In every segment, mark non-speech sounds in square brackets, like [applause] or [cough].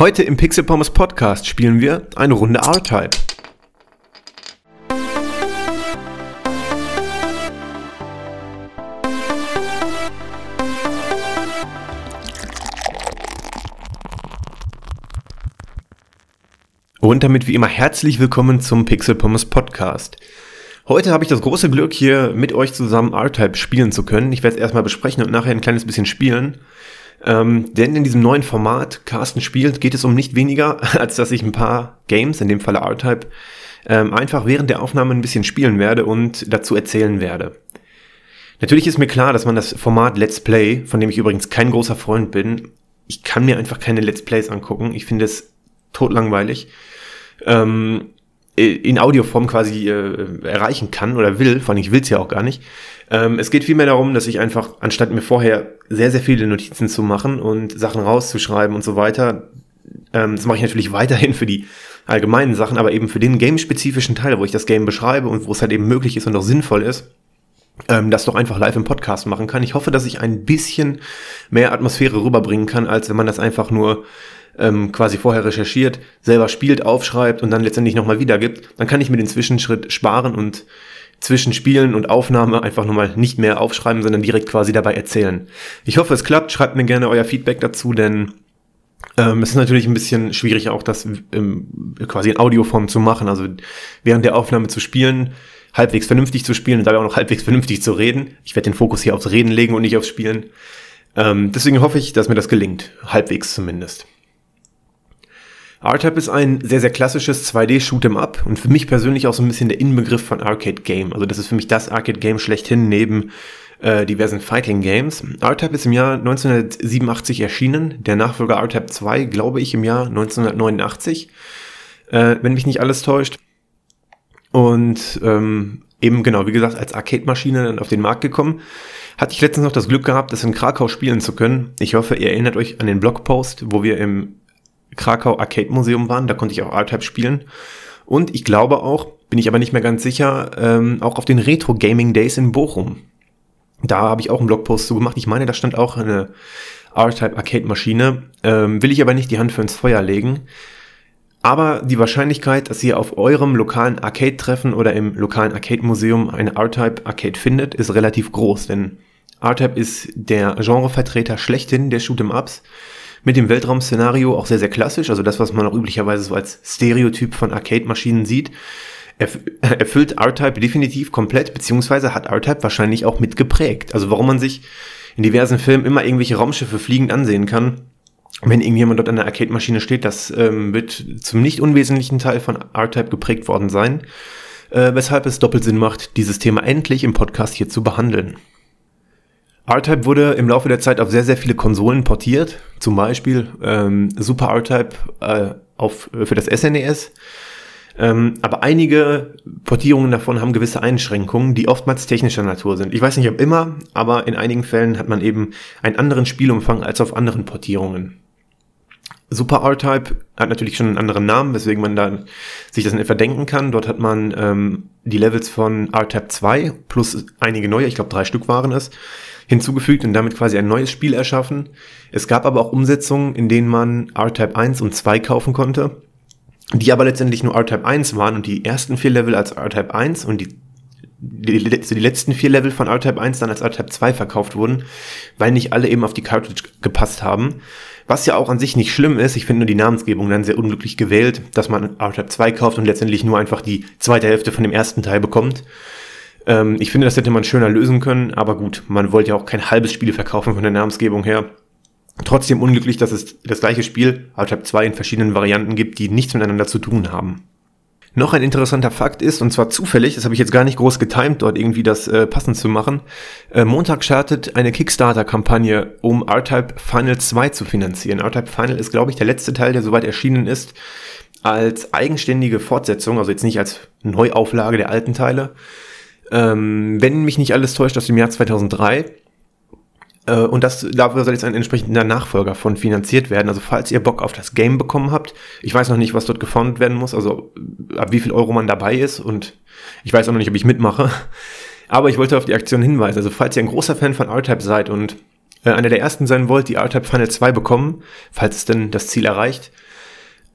Heute im Pixel Pommes Podcast spielen wir eine Runde R-Type. Und damit wie immer herzlich willkommen zum Pixel Pommes Podcast. Heute habe ich das große Glück, hier mit euch zusammen R-Type spielen zu können. Ich werde es erstmal besprechen und nachher ein kleines bisschen spielen. Ähm, denn in diesem neuen Format, Carsten spielt, geht es um nicht weniger, [laughs] als dass ich ein paar Games, in dem Falle R-Type, ähm, einfach während der Aufnahme ein bisschen spielen werde und dazu erzählen werde. Natürlich ist mir klar, dass man das Format Let's Play, von dem ich übrigens kein großer Freund bin, ich kann mir einfach keine Let's Plays angucken. Ich finde es totlangweilig. Ähm, in Audioform quasi äh, erreichen kann oder will, vor allem ich will es ja auch gar nicht. Ähm, es geht vielmehr darum, dass ich einfach, anstatt mir vorher sehr, sehr viele Notizen zu machen und Sachen rauszuschreiben und so weiter, ähm, das mache ich natürlich [laughs] weiterhin für die allgemeinen Sachen, aber eben für den game-spezifischen Teil, wo ich das Game beschreibe und wo es halt eben möglich ist und auch sinnvoll ist, ähm, das doch einfach live im Podcast machen kann. Ich hoffe, dass ich ein bisschen mehr Atmosphäre rüberbringen kann, als wenn man das einfach nur ähm, quasi vorher recherchiert, selber spielt, aufschreibt und dann letztendlich nochmal wiedergibt, dann kann ich mir den Zwischenschritt sparen und zwischen Spielen und Aufnahme einfach nochmal nicht mehr aufschreiben, sondern direkt quasi dabei erzählen. Ich hoffe, es klappt. Schreibt mir gerne euer Feedback dazu, denn ähm, es ist natürlich ein bisschen schwierig, auch das ähm, quasi in Audioform zu machen. Also während der Aufnahme zu spielen, halbwegs vernünftig zu spielen und dabei auch noch halbwegs vernünftig zu reden. Ich werde den Fokus hier aufs Reden legen und nicht aufs Spielen. Ähm, deswegen hoffe ich, dass mir das gelingt. Halbwegs zumindest. R-Type ist ein sehr, sehr klassisches 2D-Shoot'em Up und für mich persönlich auch so ein bisschen der Inbegriff von Arcade Game. Also das ist für mich das Arcade Game schlechthin neben äh, diversen Fighting Games. R-Type ist im Jahr 1987 erschienen, der Nachfolger R-Type 2, glaube ich, im Jahr 1989, äh, wenn mich nicht alles täuscht. Und ähm, eben genau, wie gesagt, als Arcade-Maschine dann auf den Markt gekommen. Hatte ich letztens noch das Glück gehabt, das in Krakau spielen zu können. Ich hoffe, ihr erinnert euch an den Blogpost, wo wir im Krakau Arcade Museum waren. Da konnte ich auch R-Type spielen. Und ich glaube auch, bin ich aber nicht mehr ganz sicher, ähm, auch auf den Retro Gaming Days in Bochum. Da habe ich auch einen Blogpost zu gemacht. Ich meine, da stand auch eine R-Type Arcade Maschine. Ähm, will ich aber nicht die Hand für ins Feuer legen. Aber die Wahrscheinlichkeit, dass ihr auf eurem lokalen Arcade-Treffen oder im lokalen Arcade-Museum eine R-Type Arcade findet, ist relativ groß, denn R-Type ist der Genrevertreter schlechthin der Shoot'em Ups mit dem Weltraum-Szenario auch sehr, sehr klassisch, also das, was man auch üblicherweise so als Stereotyp von Arcade-Maschinen sieht, erfüllt R-Type definitiv komplett, beziehungsweise hat R-Type wahrscheinlich auch mitgeprägt. Also warum man sich in diversen Filmen immer irgendwelche Raumschiffe fliegend ansehen kann, wenn irgendjemand dort an der Arcade-Maschine steht, das ähm, wird zum nicht unwesentlichen Teil von R-Type geprägt worden sein, äh, weshalb es doppelt Sinn macht, dieses Thema endlich im Podcast hier zu behandeln. R-Type wurde im Laufe der Zeit auf sehr, sehr viele Konsolen portiert. Zum Beispiel ähm, Super R-Type äh, auf, äh, für das SNES. E ähm, aber einige Portierungen davon haben gewisse Einschränkungen, die oftmals technischer Natur sind. Ich weiß nicht, ob immer, aber in einigen Fällen hat man eben einen anderen Spielumfang als auf anderen Portierungen. Super R-Type hat natürlich schon einen anderen Namen, weswegen man da sich das in etwa denken kann. Dort hat man ähm, die Levels von R-Type 2 plus einige neue, ich glaube drei Stück waren es, hinzugefügt und damit quasi ein neues Spiel erschaffen. Es gab aber auch Umsetzungen, in denen man R-Type 1 und 2 kaufen konnte, die aber letztendlich nur R-Type 1 waren und die ersten vier Level als R-Type 1 und die die, die, die letzten vier Level von R-Type 1 dann als R-Type 2 verkauft wurden, weil nicht alle eben auf die Cartridge gepasst haben. Was ja auch an sich nicht schlimm ist, ich finde nur die Namensgebung dann sehr unglücklich gewählt, dass man R-Type 2 kauft und letztendlich nur einfach die zweite Hälfte von dem ersten Teil bekommt. Ähm, ich finde, das hätte man schöner lösen können, aber gut, man wollte ja auch kein halbes Spiel verkaufen von der Namensgebung her. Trotzdem unglücklich, dass es das gleiche Spiel, R-Type 2, in verschiedenen Varianten gibt, die nichts miteinander zu tun haben. Noch ein interessanter Fakt ist, und zwar zufällig, das habe ich jetzt gar nicht groß getimt, dort irgendwie das äh, passend zu machen. Äh, Montag startet eine Kickstarter-Kampagne, um R-Type Final 2 zu finanzieren. R-Type Final ist, glaube ich, der letzte Teil, der soweit erschienen ist, als eigenständige Fortsetzung, also jetzt nicht als Neuauflage der alten Teile. Ähm, wenn mich nicht alles täuscht, aus dem Jahr 2003. Äh, und das, dafür soll jetzt ein entsprechender Nachfolger von finanziert werden. Also falls ihr Bock auf das Game bekommen habt, ich weiß noch nicht, was dort gefundet werden muss, also ab wie viel Euro man dabei ist und ich weiß auch noch nicht, ob ich mitmache. [laughs] Aber ich wollte auf die Aktion hinweisen. Also falls ihr ein großer Fan von R-Type seid und äh, einer der ersten sein wollt, die R-Type Final 2 bekommen, falls es denn das Ziel erreicht,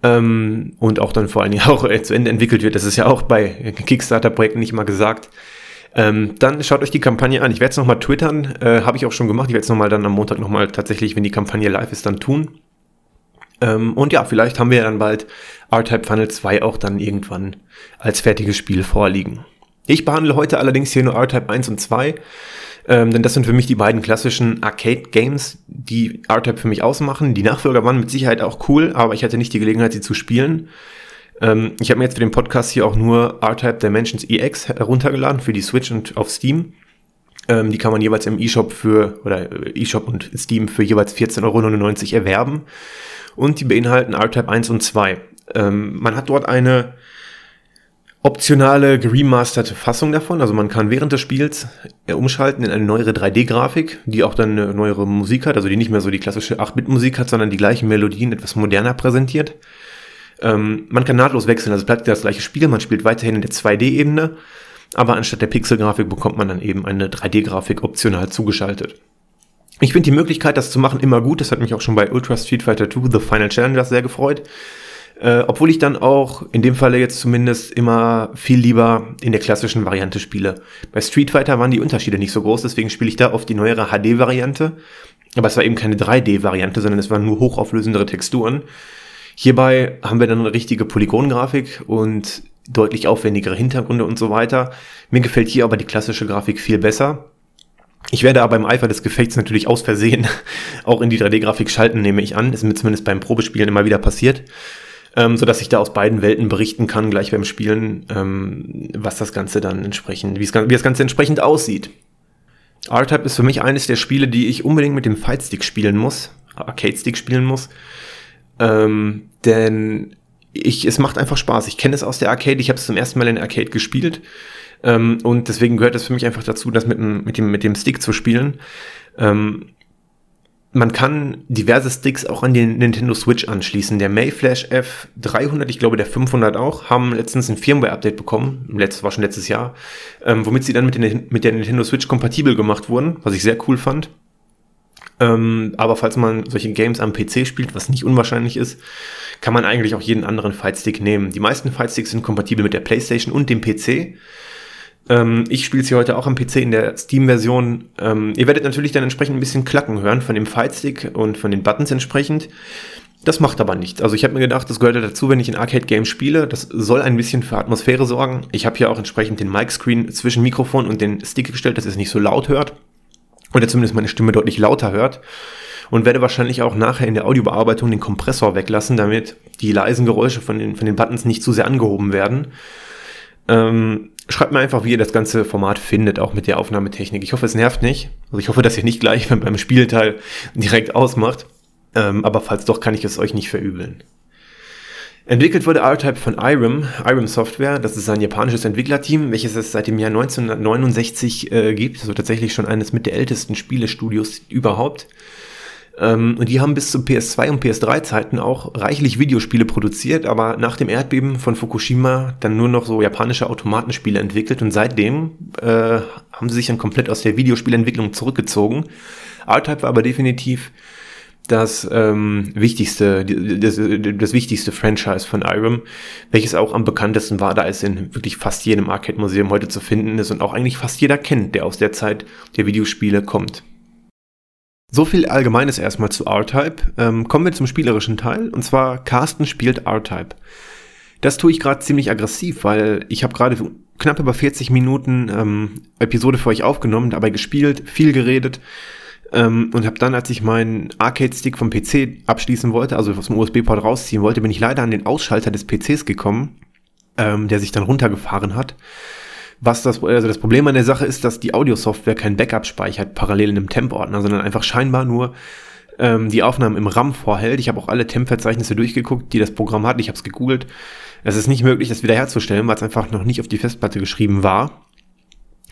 ähm, und auch dann vor allen Dingen [laughs] auch äh, zu Ende entwickelt wird. Das ist ja auch bei Kickstarter-Projekten nicht mal gesagt. Ähm, dann schaut euch die Kampagne an. Ich werde es nochmal twittern, äh, habe ich auch schon gemacht. Ich werde es nochmal dann am Montag nochmal tatsächlich, wenn die Kampagne live ist, dann tun. Ähm, und ja, vielleicht haben wir dann bald R-Type Funnel 2 auch dann irgendwann als fertiges Spiel vorliegen. Ich behandle heute allerdings hier nur R-Type 1 und 2, ähm, denn das sind für mich die beiden klassischen Arcade-Games, die R-Type für mich ausmachen. Die Nachfolger waren mit Sicherheit auch cool, aber ich hatte nicht die Gelegenheit, sie zu spielen. Ähm, ich habe mir jetzt für den Podcast hier auch nur R-Type Dimensions EX heruntergeladen für die Switch und auf Steam. Ähm, die kann man jeweils im eShop für, oder äh, eShop und Steam für jeweils 14,99 Euro erwerben. Und die beinhalten R-Type 1 und 2. Ähm, man hat dort eine optionale geremasterte Fassung davon. Also man kann während des Spiels äh, umschalten in eine neuere 3D-Grafik, die auch dann eine neuere Musik hat, also die nicht mehr so die klassische 8-Bit-Musik hat, sondern die gleichen Melodien etwas moderner präsentiert. Ähm, man kann nahtlos wechseln, also bleibt das gleiche Spiel, man spielt weiterhin in der 2D-Ebene, aber anstatt der Pixel-Grafik bekommt man dann eben eine 3D-Grafik optional zugeschaltet. Ich finde die Möglichkeit, das zu machen, immer gut. Das hat mich auch schon bei Ultra Street Fighter 2 The Final Challengers sehr gefreut. Äh, obwohl ich dann auch in dem Falle jetzt zumindest immer viel lieber in der klassischen Variante spiele. Bei Street Fighter waren die Unterschiede nicht so groß, deswegen spiele ich da auf die neuere HD-Variante. Aber es war eben keine 3D-Variante, sondern es waren nur hochauflösendere Texturen. Hierbei haben wir dann eine richtige Polygongrafik und deutlich aufwendigere Hintergründe und so weiter. Mir gefällt hier aber die klassische Grafik viel besser. Ich werde aber im Eifer des Gefechts natürlich aus Versehen [laughs] auch in die 3D-Grafik schalten, nehme ich an. Ist mir zumindest beim Probespielen immer wieder passiert. Ähm, so dass ich da aus beiden Welten berichten kann, gleich beim Spielen, ähm, was das Ganze dann entsprechend, wie das Ganze entsprechend aussieht. R-Type ist für mich eines der Spiele, die ich unbedingt mit dem Fight-Stick spielen muss, Arcade-Stick spielen muss, ähm, denn ich, es macht einfach Spaß. Ich kenne es aus der Arcade, ich habe es zum ersten Mal in der Arcade gespielt ähm, und deswegen gehört es für mich einfach dazu, das mit, mit, dem, mit dem Stick zu spielen. Ähm, man kann diverse Sticks auch an den Nintendo Switch anschließen. Der Mayflash F300, ich glaube der 500 auch, haben letztens ein Firmware-Update bekommen. Letztes war schon letztes Jahr, ähm, womit sie dann mit, den, mit der Nintendo Switch kompatibel gemacht wurden, was ich sehr cool fand. Ähm, aber falls man solche Games am PC spielt, was nicht unwahrscheinlich ist, kann man eigentlich auch jeden anderen Fightstick nehmen. Die meisten Fightsticks sind kompatibel mit der PlayStation und dem PC. Ähm, ich spiele sie heute auch am PC in der Steam-Version. Ähm, ihr werdet natürlich dann entsprechend ein bisschen Klacken hören von dem Fightstick und von den Buttons entsprechend. Das macht aber nichts. Also ich habe mir gedacht, das gehört dazu, wenn ich ein Arcade-Game spiele. Das soll ein bisschen für Atmosphäre sorgen. Ich habe hier auch entsprechend den Mic-Screen zwischen Mikrofon und den Stick gestellt, dass es nicht so laut hört oder zumindest meine Stimme deutlich lauter hört. Und werde wahrscheinlich auch nachher in der Audiobearbeitung den Kompressor weglassen, damit die leisen Geräusche von den, von den Buttons nicht zu sehr angehoben werden. Ähm, schreibt mir einfach, wie ihr das ganze Format findet, auch mit der Aufnahmetechnik. Ich hoffe, es nervt nicht. Also ich hoffe, dass ihr nicht gleich [laughs] beim Spielteil direkt ausmacht. Ähm, aber falls doch, kann ich es euch nicht verübeln. Entwickelt wurde R-Type von Irem, Irem Software. Das ist ein japanisches Entwicklerteam, welches es seit dem Jahr 1969 äh, gibt. Also tatsächlich schon eines mit der ältesten Spielestudios überhaupt. Ähm, und die haben bis zu PS2 und PS3-Zeiten auch reichlich Videospiele produziert, aber nach dem Erdbeben von Fukushima dann nur noch so japanische Automatenspiele entwickelt und seitdem äh, haben sie sich dann komplett aus der Videospielentwicklung zurückgezogen. R-Type war aber definitiv das ähm, wichtigste, das, das wichtigste Franchise von Irem, welches auch am bekanntesten war, da es in wirklich fast jedem Arcade-Museum heute zu finden ist und auch eigentlich fast jeder kennt, der aus der Zeit der Videospiele kommt. So viel Allgemeines erstmal zu R-Type. Ähm, kommen wir zum spielerischen Teil, und zwar Carsten spielt R-Type. Das tue ich gerade ziemlich aggressiv, weil ich habe gerade knapp über 40 Minuten ähm, Episode für euch aufgenommen, dabei gespielt, viel geredet ähm, und habe dann, als ich meinen Arcade-Stick vom PC abschließen wollte, also aus dem USB-Port rausziehen wollte, bin ich leider an den Ausschalter des PCs gekommen, ähm, der sich dann runtergefahren hat. Was das, also das Problem an der Sache ist, dass die Audio-Software kein Backup speichert parallel in einem Temp-Ordner, sondern einfach scheinbar nur ähm, die Aufnahmen im RAM vorhält. Ich habe auch alle Temp-Verzeichnisse durchgeguckt, die das Programm hat. Ich habe es gegoogelt. Es ist nicht möglich, das wiederherzustellen, weil es einfach noch nicht auf die Festplatte geschrieben war.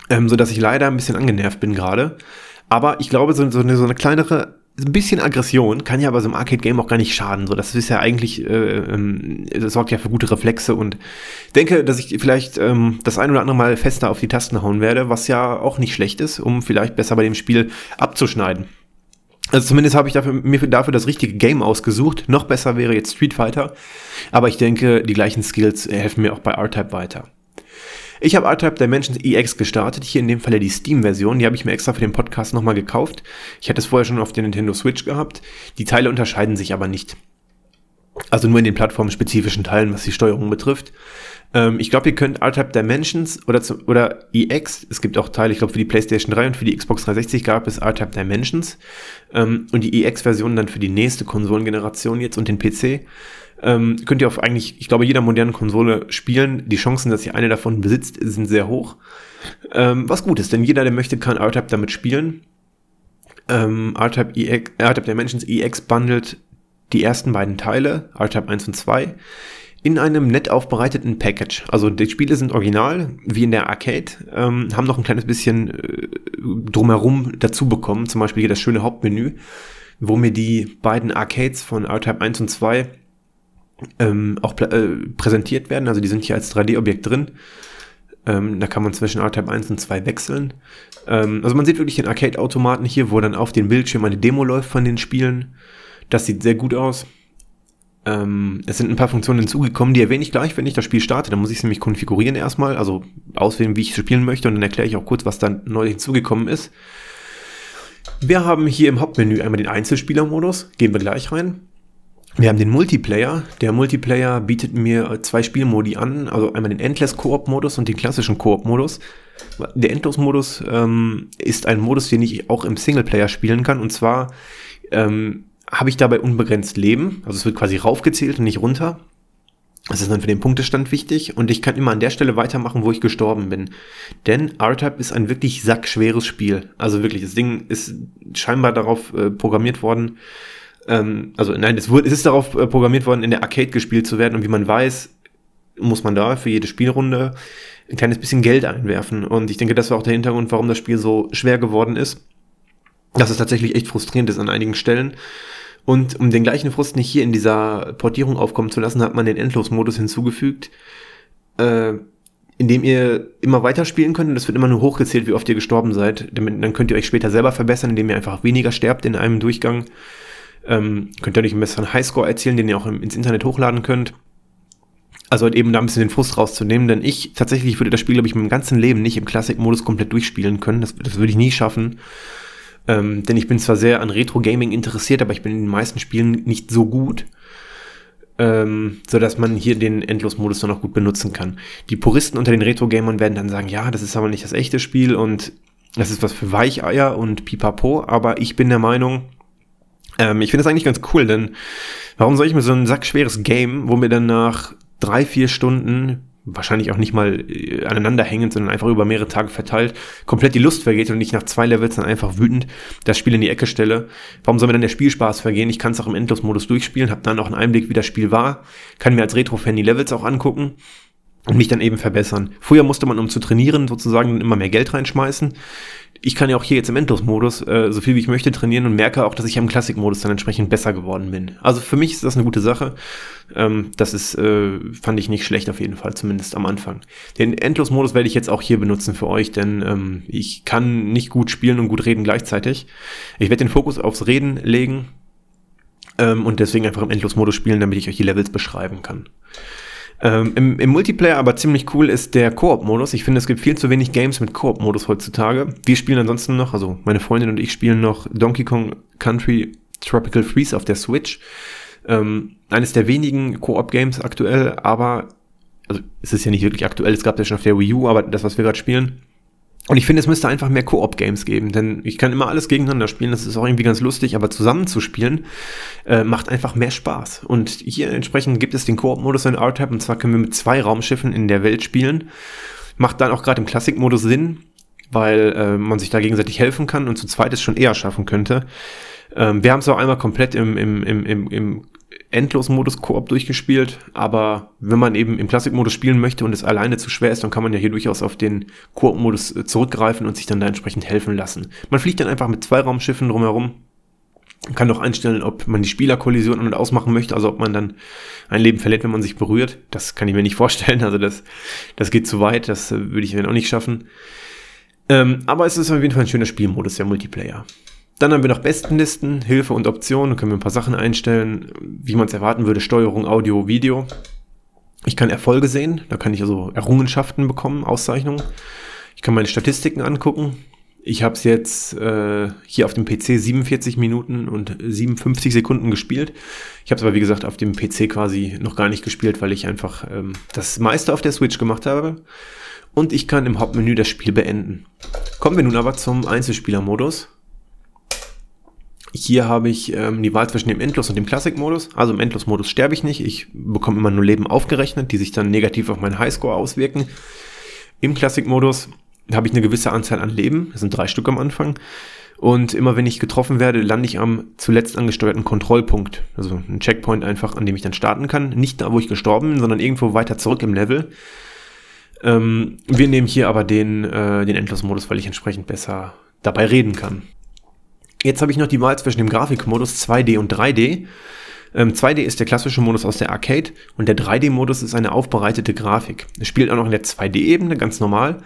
Ähm, so dass ich leider ein bisschen angenervt bin gerade. Aber ich glaube, so, so, eine, so eine kleinere ein bisschen Aggression kann ja bei so einem Arcade-Game auch gar nicht schaden. So, das ist ja eigentlich, äh, ähm, das sorgt ja für gute Reflexe und denke, dass ich vielleicht ähm, das ein oder andere Mal fester auf die Tasten hauen werde, was ja auch nicht schlecht ist, um vielleicht besser bei dem Spiel abzuschneiden. Also zumindest habe ich dafür, mir dafür das richtige Game ausgesucht. Noch besser wäre jetzt Street Fighter. Aber ich denke, die gleichen Skills helfen mir auch bei R-Type weiter. Ich habe R-Type Dimensions EX gestartet, hier in dem Falle die Steam-Version. Die habe ich mir extra für den Podcast nochmal gekauft. Ich hatte es vorher schon auf der Nintendo Switch gehabt. Die Teile unterscheiden sich aber nicht. Also nur in den plattformspezifischen Teilen, was die Steuerung betrifft. Ähm, ich glaube, ihr könnt R-Type Dimensions oder, zu, oder EX, es gibt auch Teile, ich glaube für die PlayStation 3 und für die Xbox 360 gab es R-Type Dimensions ähm, und die EX-Version dann für die nächste Konsolengeneration jetzt und den PC ähm, könnt ihr auf eigentlich, ich glaube, jeder modernen Konsole spielen. Die Chancen, dass ihr eine davon besitzt, sind sehr hoch. Ähm, was gut ist, denn jeder, der möchte, kann R-Type damit spielen. Ähm, R-Type EX, R-Type Dimensions EX bundelt die ersten beiden Teile, R-Type 1 und 2, in einem nett aufbereiteten Package. Also die Spiele sind original, wie in der Arcade, ähm, haben noch ein kleines bisschen äh, drumherum dazu bekommen, zum Beispiel hier das schöne Hauptmenü, wo mir die beiden Arcades von R-Type 1 und 2 ähm, auch äh, präsentiert werden. Also die sind hier als 3D-Objekt drin. Ähm, da kann man zwischen R-Type 1 und 2 wechseln. Ähm, also man sieht wirklich den Arcade-Automaten hier, wo dann auf dem Bildschirm eine Demo läuft von den Spielen. Das sieht sehr gut aus. Ähm, es sind ein paar Funktionen hinzugekommen, die erwähne ich gleich, wenn ich das Spiel starte. Da muss ich es nämlich konfigurieren erstmal, also auswählen, wie ich spielen möchte und dann erkläre ich auch kurz, was dann neu hinzugekommen ist. Wir haben hier im Hauptmenü einmal den Einzelspielermodus, gehen wir gleich rein. Wir haben den Multiplayer. Der Multiplayer bietet mir zwei Spielmodi an, also einmal den Endless Koop-Modus und den klassischen Koop-Modus. Der Endlos-Modus ähm, ist ein Modus, den ich auch im Singleplayer spielen kann. Und zwar ähm, habe ich dabei unbegrenzt Leben. Also es wird quasi raufgezählt und nicht runter. Das ist dann für den Punktestand wichtig. Und ich kann immer an der Stelle weitermachen, wo ich gestorben bin. Denn R-Type ist ein wirklich sackschweres Spiel. Also wirklich, das Ding ist scheinbar darauf äh, programmiert worden, ähm, also nein, es, wurde, es ist darauf äh, programmiert worden, in der Arcade gespielt zu werden und wie man weiß, muss man da für jede Spielrunde ein kleines bisschen Geld einwerfen. Und ich denke, das war auch der Hintergrund, warum das Spiel so schwer geworden ist. Dass es tatsächlich echt frustrierend ist an einigen Stellen. Und um den gleichen Frust nicht hier in dieser Portierung aufkommen zu lassen, hat man den Endlosmodus hinzugefügt, äh, in dem ihr immer weiter spielen könnt und es wird immer nur hochgezählt, wie oft ihr gestorben seid. Dann könnt ihr euch später selber verbessern, indem ihr einfach weniger sterbt in einem Durchgang. Ähm, könnt ihr euch einen besseren Highscore erzielen, den ihr auch ins Internet hochladen könnt. Also halt eben da ein bisschen den Frust rauszunehmen, denn ich tatsächlich würde das Spiel, glaube ich, meinem ganzen Leben nicht im Classic-Modus komplett durchspielen können. Das, das würde ich nie schaffen. Ähm, denn ich bin zwar sehr an Retro-Gaming interessiert, aber ich bin in den meisten Spielen nicht so gut, ähm, so dass man hier den Endlos-Modus noch gut benutzen kann. Die Puristen unter den Retro-Gamern werden dann sagen, ja, das ist aber nicht das echte Spiel und das ist was für Weicheier und Pipapo, aber ich bin der Meinung, ähm, ich finde das eigentlich ganz cool, denn warum soll ich mir so ein sackschweres Game, wo mir dann nach drei, vier Stunden wahrscheinlich auch nicht mal äh, aneinander hängend, sondern einfach über mehrere Tage verteilt, komplett die Lust vergeht und ich nach zwei Levels dann einfach wütend das Spiel in die Ecke stelle. Warum soll mir dann der Spielspaß vergehen? Ich kann es auch im Endlosmodus durchspielen, habe dann auch einen Einblick, wie das Spiel war, kann mir als Retro-Fan die Levels auch angucken und mich dann eben verbessern. Früher musste man, um zu trainieren, sozusagen immer mehr Geld reinschmeißen ich kann ja auch hier jetzt im Endlos-Modus äh, so viel wie ich möchte trainieren und merke auch, dass ich im Classic-Modus dann entsprechend besser geworden bin. Also für mich ist das eine gute Sache. Ähm, das ist, äh, fand ich nicht schlecht auf jeden Fall, zumindest am Anfang. Den Endlos-Modus werde ich jetzt auch hier benutzen für euch, denn ähm, ich kann nicht gut spielen und gut reden gleichzeitig. Ich werde den Fokus aufs Reden legen ähm, und deswegen einfach im Endlos-Modus spielen, damit ich euch die Levels beschreiben kann. Ähm, im, Im Multiplayer aber ziemlich cool ist der Koop-Modus. Ich finde, es gibt viel zu wenig Games mit Koop-Modus heutzutage. Wir spielen ansonsten noch, also meine Freundin und ich spielen noch Donkey Kong Country Tropical Freeze auf der Switch. Ähm, eines der wenigen Koop-Games aktuell, aber also es ist ja nicht wirklich aktuell, es gab ja schon auf der Wii U, aber das, was wir gerade spielen, und ich finde, es müsste einfach mehr Koop-Games geben, denn ich kann immer alles gegeneinander spielen, das ist auch irgendwie ganz lustig, aber zusammen zu spielen äh, macht einfach mehr Spaß. Und hier entsprechend gibt es den Koop-Modus in R-Type, und zwar können wir mit zwei Raumschiffen in der Welt spielen. Macht dann auch gerade im Classic-Modus Sinn, weil äh, man sich da gegenseitig helfen kann und zu zweit es schon eher schaffen könnte. Ähm, wir haben es auch einmal komplett im, im, im, im, im Endlos-Modus Koop durchgespielt, aber wenn man eben im Classic-Modus spielen möchte und es alleine zu schwer ist, dann kann man ja hier durchaus auf den Koop-Modus äh, zurückgreifen und sich dann da entsprechend helfen lassen. Man fliegt dann einfach mit zwei Raumschiffen drumherum, kann doch einstellen, ob man die Spielerkollision an- und ausmachen möchte, also ob man dann ein Leben verliert, wenn man sich berührt. Das kann ich mir nicht [laughs] vorstellen, also das, das geht zu weit, das äh, würde ich dann auch nicht schaffen. Ähm, aber es ist auf jeden Fall ein schöner Spielmodus, der Multiplayer. Dann haben wir noch Bestenlisten, Hilfe und Optionen. Da können wir ein paar Sachen einstellen, wie man es erwarten würde, Steuerung, Audio, Video. Ich kann Erfolge sehen, da kann ich also Errungenschaften bekommen, Auszeichnungen. Ich kann meine Statistiken angucken. Ich habe es jetzt äh, hier auf dem PC 47 Minuten und 57 Sekunden gespielt. Ich habe es aber wie gesagt auf dem PC quasi noch gar nicht gespielt, weil ich einfach ähm, das meiste auf der Switch gemacht habe. Und ich kann im Hauptmenü das Spiel beenden. Kommen wir nun aber zum Einzelspielermodus. Hier habe ich ähm, die Wahl zwischen dem Endlos- und dem Classic-Modus. Also im Endlos-Modus sterbe ich nicht. Ich bekomme immer nur Leben aufgerechnet, die sich dann negativ auf meinen Highscore auswirken. Im Classic-Modus habe ich eine gewisse Anzahl an Leben. Das sind drei Stück am Anfang. Und immer wenn ich getroffen werde, lande ich am zuletzt angesteuerten Kontrollpunkt. Also ein Checkpoint einfach, an dem ich dann starten kann. Nicht da, wo ich gestorben bin, sondern irgendwo weiter zurück im Level. Ähm, wir nehmen hier aber den, äh, den Endlos-Modus, weil ich entsprechend besser dabei reden kann. Jetzt habe ich noch die Wahl zwischen dem Grafikmodus 2D und 3D. Ähm, 2D ist der klassische Modus aus der Arcade und der 3D-Modus ist eine aufbereitete Grafik. Es spielt auch noch in der 2D-Ebene, ganz normal.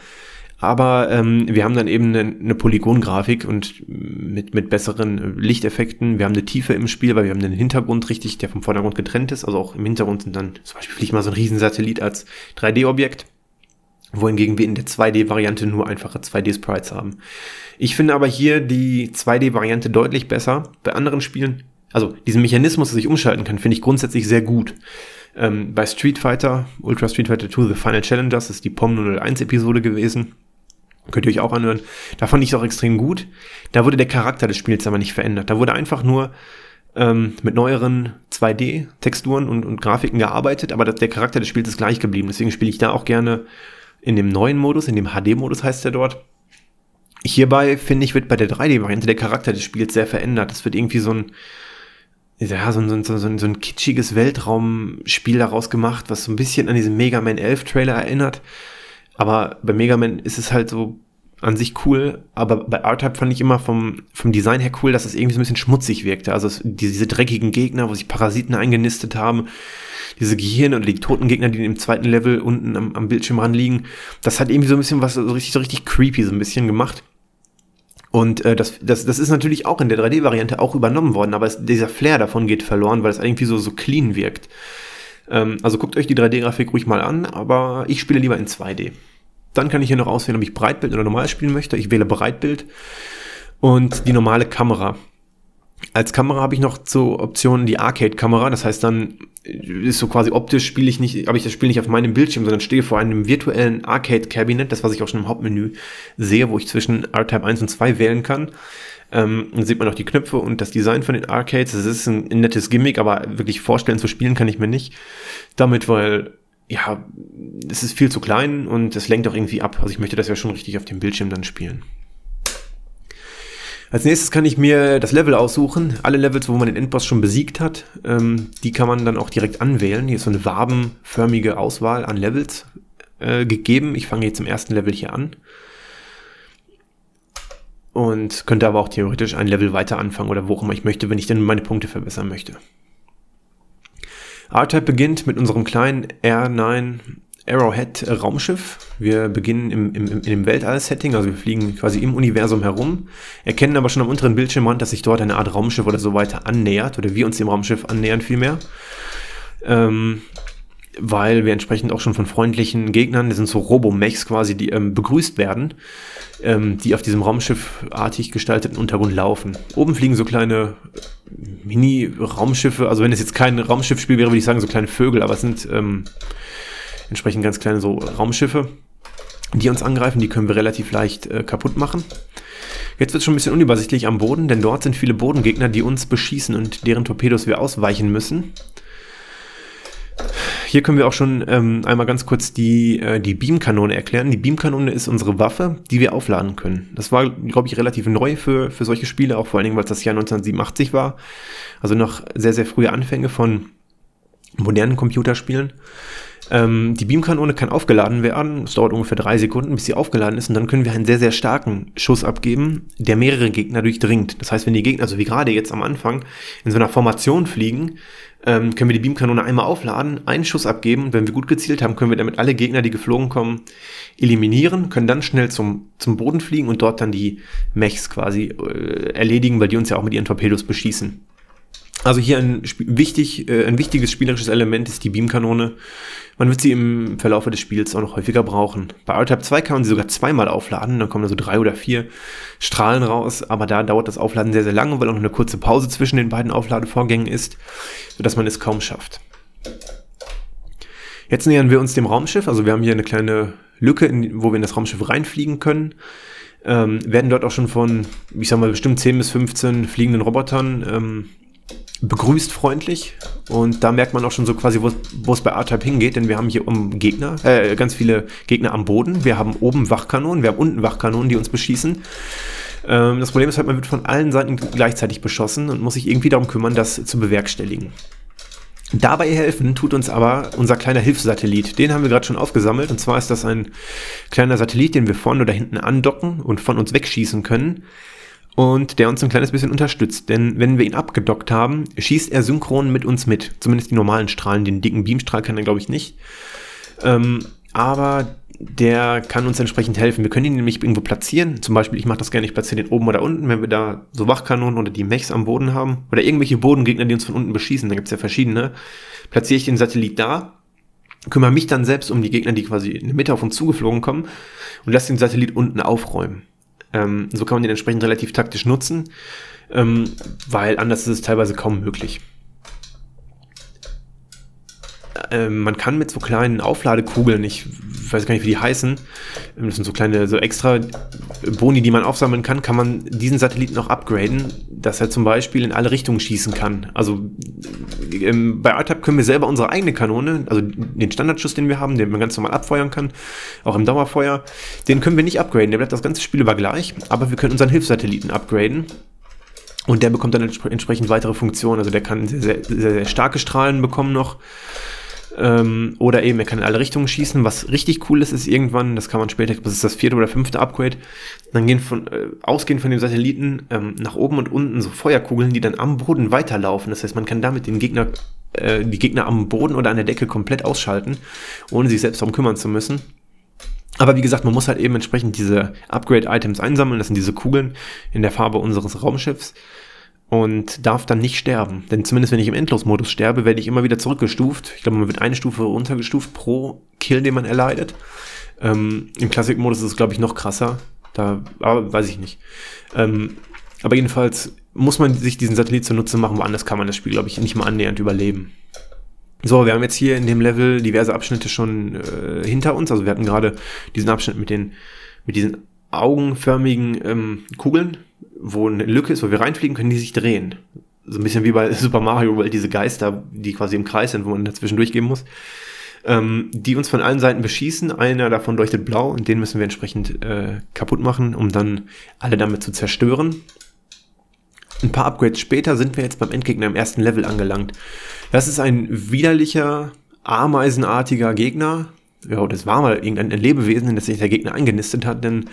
Aber ähm, wir haben dann eben eine, eine Polygongrafik und mit, mit besseren Lichteffekten. Wir haben eine Tiefe im Spiel, weil wir haben den Hintergrund richtig, der vom Vordergrund getrennt ist. Also auch im Hintergrund sind dann zum Beispiel fliegt mal so ein Riesensatellit als 3D-Objekt wohingegen wir in der 2D-Variante nur einfache 2D-Sprites haben. Ich finde aber hier die 2D-Variante deutlich besser. Bei anderen Spielen, also diesen Mechanismus, dass ich umschalten kann, finde ich grundsätzlich sehr gut. Ähm, bei Street Fighter, Ultra Street Fighter 2, The Final Challengers, ist die POM 001 Episode gewesen. Könnt ihr euch auch anhören. Da fand ich es auch extrem gut. Da wurde der Charakter des Spiels aber nicht verändert. Da wurde einfach nur ähm, mit neueren 2D-Texturen und, und Grafiken gearbeitet, aber der Charakter des Spiels ist gleich geblieben. Deswegen spiele ich da auch gerne in dem neuen Modus, in dem HD-Modus heißt er dort. Hierbei, finde ich, wird bei der 3D-Variante der Charakter des Spiels sehr verändert. Das wird irgendwie so ein, ja, so ein, so, ein, so ein kitschiges Weltraumspiel daraus gemacht, was so ein bisschen an diesen Mega Man 11 Trailer erinnert. Aber bei Mega Man ist es halt so an sich cool, aber bei R-Type fand ich immer vom, vom Design her cool, dass es irgendwie so ein bisschen schmutzig wirkte. Also es, diese, dreckigen Gegner, wo sich Parasiten eingenistet haben, diese Gehirne oder die toten Gegner, die im zweiten Level unten am, am Bildschirm ranliegen, das hat irgendwie so ein bisschen was so richtig, so richtig creepy so ein bisschen gemacht. Und äh, das, das, das ist natürlich auch in der 3D-Variante auch übernommen worden, aber es, dieser Flair davon geht verloren, weil es irgendwie so, so clean wirkt. Ähm, also guckt euch die 3D-Grafik ruhig mal an, aber ich spiele lieber in 2D. Dann kann ich hier noch auswählen, ob ich Breitbild oder normal spielen möchte. Ich wähle Breitbild und die normale Kamera. Als Kamera habe ich noch zur Option die Arcade-Kamera. Das heißt, dann ist so quasi optisch spiele ich nicht, habe ich das Spiel nicht auf meinem Bildschirm, sondern stehe vor einem virtuellen Arcade-Cabinet, das was ich auch schon im Hauptmenü sehe, wo ich zwischen R-Type 1 und 2 wählen kann. Ähm, dann sieht man auch die Knöpfe und das Design von den Arcades. Das ist ein, ein nettes Gimmick, aber wirklich vorstellen zu spielen kann ich mir nicht. Damit, weil ja, es ist viel zu klein und es lenkt auch irgendwie ab. Also ich möchte das ja schon richtig auf dem Bildschirm dann spielen. Als nächstes kann ich mir das Level aussuchen. Alle Levels, wo man den Endboss schon besiegt hat, ähm, die kann man dann auch direkt anwählen. Hier ist so eine wabenförmige Auswahl an Levels äh, gegeben. Ich fange jetzt im ersten Level hier an. Und könnte aber auch theoretisch ein Level weiter anfangen oder wo auch immer ich möchte, wenn ich dann meine Punkte verbessern möchte. R-Type beginnt mit unserem kleinen R9 Arrowhead Raumschiff. Wir beginnen im, im, im, im Weltall-Setting, also wir fliegen quasi im Universum herum, erkennen aber schon am unteren Bildschirmrand, dass sich dort eine Art Raumschiff oder so weiter annähert, oder wir uns dem Raumschiff annähern vielmehr. Ähm, weil wir entsprechend auch schon von freundlichen Gegnern, das sind so Robomechs quasi, die ähm, begrüßt werden, ähm, die auf diesem Raumschiffartig gestalteten Untergrund laufen. Oben fliegen so kleine Mini-Raumschiffe, also wenn es jetzt kein Raumschiffspiel wäre, würde ich sagen so kleine Vögel, aber es sind ähm, entsprechend ganz kleine so Raumschiffe, die uns angreifen, die können wir relativ leicht äh, kaputt machen. Jetzt wird es schon ein bisschen unübersichtlich am Boden, denn dort sind viele Bodengegner, die uns beschießen und deren Torpedos wir ausweichen müssen. Hier können wir auch schon ähm, einmal ganz kurz die, äh, die Beamkanone erklären. Die Beamkanone ist unsere Waffe, die wir aufladen können. Das war, glaube ich, relativ neu für, für solche Spiele, auch vor allen Dingen, weil es das Jahr 1987 war. Also noch sehr, sehr frühe Anfänge von modernen Computerspielen. Ähm, die Beamkanone kann aufgeladen werden. Es dauert ungefähr drei Sekunden, bis sie aufgeladen ist. Und dann können wir einen sehr, sehr starken Schuss abgeben, der mehrere Gegner durchdringt. Das heißt, wenn die Gegner, also wie gerade jetzt am Anfang, in so einer Formation fliegen, ähm, können wir die Beamkanone einmal aufladen, einen Schuss abgeben. Und wenn wir gut gezielt haben, können wir damit alle Gegner, die geflogen kommen, eliminieren, können dann schnell zum, zum Boden fliegen und dort dann die Mechs quasi äh, erledigen, weil die uns ja auch mit ihren Torpedos beschießen. Also hier ein, wichtig, äh, ein wichtiges spielerisches Element ist die Beamkanone. Man wird sie im Verlauf des Spiels auch noch häufiger brauchen. Bei R-Type 2 kann man sie sogar zweimal aufladen, dann kommen da so drei oder vier Strahlen raus, aber da dauert das Aufladen sehr, sehr lange, weil auch noch eine kurze Pause zwischen den beiden Aufladevorgängen ist, sodass man es kaum schafft. Jetzt nähern wir uns dem Raumschiff, also wir haben hier eine kleine Lücke, in, wo wir in das Raumschiff reinfliegen können. Ähm, werden dort auch schon von, ich sag mal, bestimmt 10 bis 15 fliegenden Robotern ähm, begrüßt freundlich und da merkt man auch schon so quasi, wo es bei R-Type hingeht, denn wir haben hier um Gegner, äh, ganz viele Gegner am Boden, wir haben oben Wachkanonen, wir haben unten Wachkanonen, die uns beschießen. Ähm, das Problem ist halt, man wird von allen Seiten gleichzeitig beschossen und muss sich irgendwie darum kümmern, das zu bewerkstelligen. Dabei helfen tut uns aber unser kleiner Hilfssatellit. Den haben wir gerade schon aufgesammelt. Und zwar ist das ein kleiner Satellit, den wir vorne oder hinten andocken und von uns wegschießen können und der uns ein kleines bisschen unterstützt. Denn wenn wir ihn abgedockt haben, schießt er synchron mit uns mit. Zumindest die normalen Strahlen, den dicken Beamstrahl kann er, glaube ich, nicht. Ähm, aber der kann uns entsprechend helfen. Wir können ihn nämlich irgendwo platzieren. Zum Beispiel, ich mache das gerne, ich platziere den oben oder unten, wenn wir da so Wachkanonen oder die Mechs am Boden haben. Oder irgendwelche Bodengegner, die uns von unten beschießen. Da gibt es ja verschiedene. Platziere ich den Satellit da, kümmere mich dann selbst um die Gegner, die quasi in der Mitte auf uns zugeflogen kommen und lasse den Satellit unten aufräumen. Ähm, so kann man den entsprechend relativ taktisch nutzen, ähm, weil anders ist es teilweise kaum möglich. Ähm, man kann mit so kleinen Aufladekugeln, ich weiß gar nicht, wie die heißen, ähm, das sind so kleine, so extra Boni, die man aufsammeln kann, kann man diesen Satelliten noch upgraden, dass er zum Beispiel in alle Richtungen schießen kann. Also ähm, bei RTAP können wir selber unsere eigene Kanone, also den Standardschuss, den wir haben, den man ganz normal abfeuern kann, auch im Dauerfeuer, den können wir nicht upgraden, der bleibt das ganze Spiel über gleich, aber wir können unseren Hilfssatelliten upgraden. Und der bekommt dann entsprechend weitere Funktionen. Also der kann sehr, sehr, sehr, sehr starke Strahlen bekommen noch. Ähm, oder eben, er kann in alle Richtungen schießen. Was richtig cool ist, ist irgendwann, das kann man später, das ist das vierte oder fünfte Upgrade, dann gehen von, äh, ausgehend von dem Satelliten ähm, nach oben und unten so Feuerkugeln, die dann am Boden weiterlaufen. Das heißt, man kann damit den Gegner, äh, die Gegner am Boden oder an der Decke komplett ausschalten, ohne sich selbst darum kümmern zu müssen. Aber wie gesagt, man muss halt eben entsprechend diese Upgrade-Items einsammeln. Das sind diese Kugeln in der Farbe unseres Raumschiffs und darf dann nicht sterben. Denn zumindest wenn ich im Endlosmodus sterbe, werde ich immer wieder zurückgestuft. Ich glaube, man wird eine Stufe runtergestuft pro Kill, den man erleidet. Ähm, Im Classic-Modus ist es, glaube ich, noch krasser. Da, aber weiß ich nicht. Ähm, aber jedenfalls muss man sich diesen Satellit zunutze machen, woanders kann man das Spiel, glaube ich, nicht mal annähernd überleben. So, wir haben jetzt hier in dem Level diverse Abschnitte schon äh, hinter uns. Also wir hatten gerade diesen Abschnitt mit den, mit diesen augenförmigen ähm, Kugeln, wo eine Lücke ist, wo wir reinfliegen, können die sich drehen. So ein bisschen wie bei [laughs] Super Mario World, diese Geister, die quasi im Kreis sind, wo man dazwischen durchgehen muss. Ähm, die uns von allen Seiten beschießen. Einer davon leuchtet blau und den müssen wir entsprechend äh, kaputt machen, um dann alle damit zu zerstören. Ein paar Upgrades später sind wir jetzt beim Endgegner im ersten Level angelangt. Das ist ein widerlicher, ameisenartiger Gegner. Ja, das war mal irgendein Lebewesen, in das sich der Gegner eingenistet hat, denn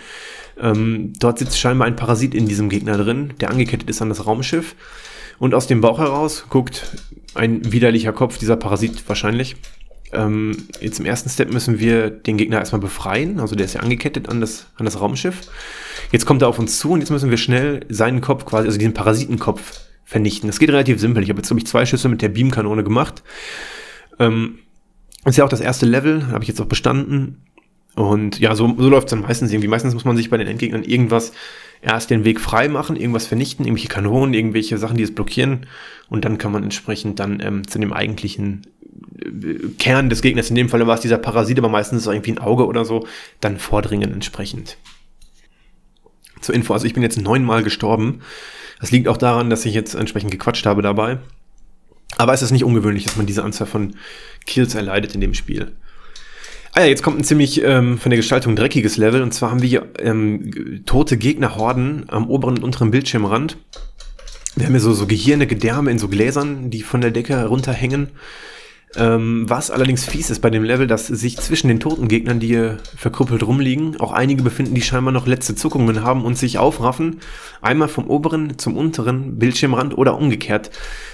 ähm, dort sitzt scheinbar ein Parasit in diesem Gegner drin, der angekettet ist an das Raumschiff. Und aus dem Bauch heraus guckt ein widerlicher Kopf, dieser Parasit wahrscheinlich. Ähm, jetzt im ersten Step müssen wir den Gegner erstmal befreien. Also der ist ja angekettet an das, an das Raumschiff. Jetzt kommt er auf uns zu und jetzt müssen wir schnell seinen Kopf quasi, also diesen Parasitenkopf vernichten. Das geht relativ simpel. Ich habe jetzt, glaube zwei Schüsse mit der Beamkanone gemacht. Ähm, ist ja auch das erste Level, habe ich jetzt auch bestanden. Und ja, so, so läuft es dann meistens irgendwie. Meistens muss man sich bei den Endgegnern irgendwas erst den Weg frei machen, irgendwas vernichten, irgendwelche Kanonen, irgendwelche Sachen, die es blockieren. Und dann kann man entsprechend dann ähm, zu dem eigentlichen äh, Kern des Gegners, in dem Fall war es dieser Parasit, aber meistens ist es irgendwie ein Auge oder so, dann vordringen entsprechend. Zur Info, also ich bin jetzt neunmal gestorben. Das liegt auch daran, dass ich jetzt entsprechend gequatscht habe dabei. Aber es ist nicht ungewöhnlich, dass man diese Anzahl von Kills erleidet in dem Spiel. Ah ja, jetzt kommt ein ziemlich ähm, von der Gestaltung dreckiges Level. Und zwar haben wir hier ähm, tote Gegnerhorden am oberen und unteren Bildschirmrand. Wir haben hier so, so Gehirne, Gedärme in so Gläsern, die von der Decke runterhängen. Ähm, was allerdings fies ist bei dem Level, dass sich zwischen den toten Gegnern, die hier verkrüppelt rumliegen, auch einige befinden, die scheinbar noch letzte Zuckungen haben und sich aufraffen, einmal vom oberen zum unteren Bildschirmrand oder umgekehrt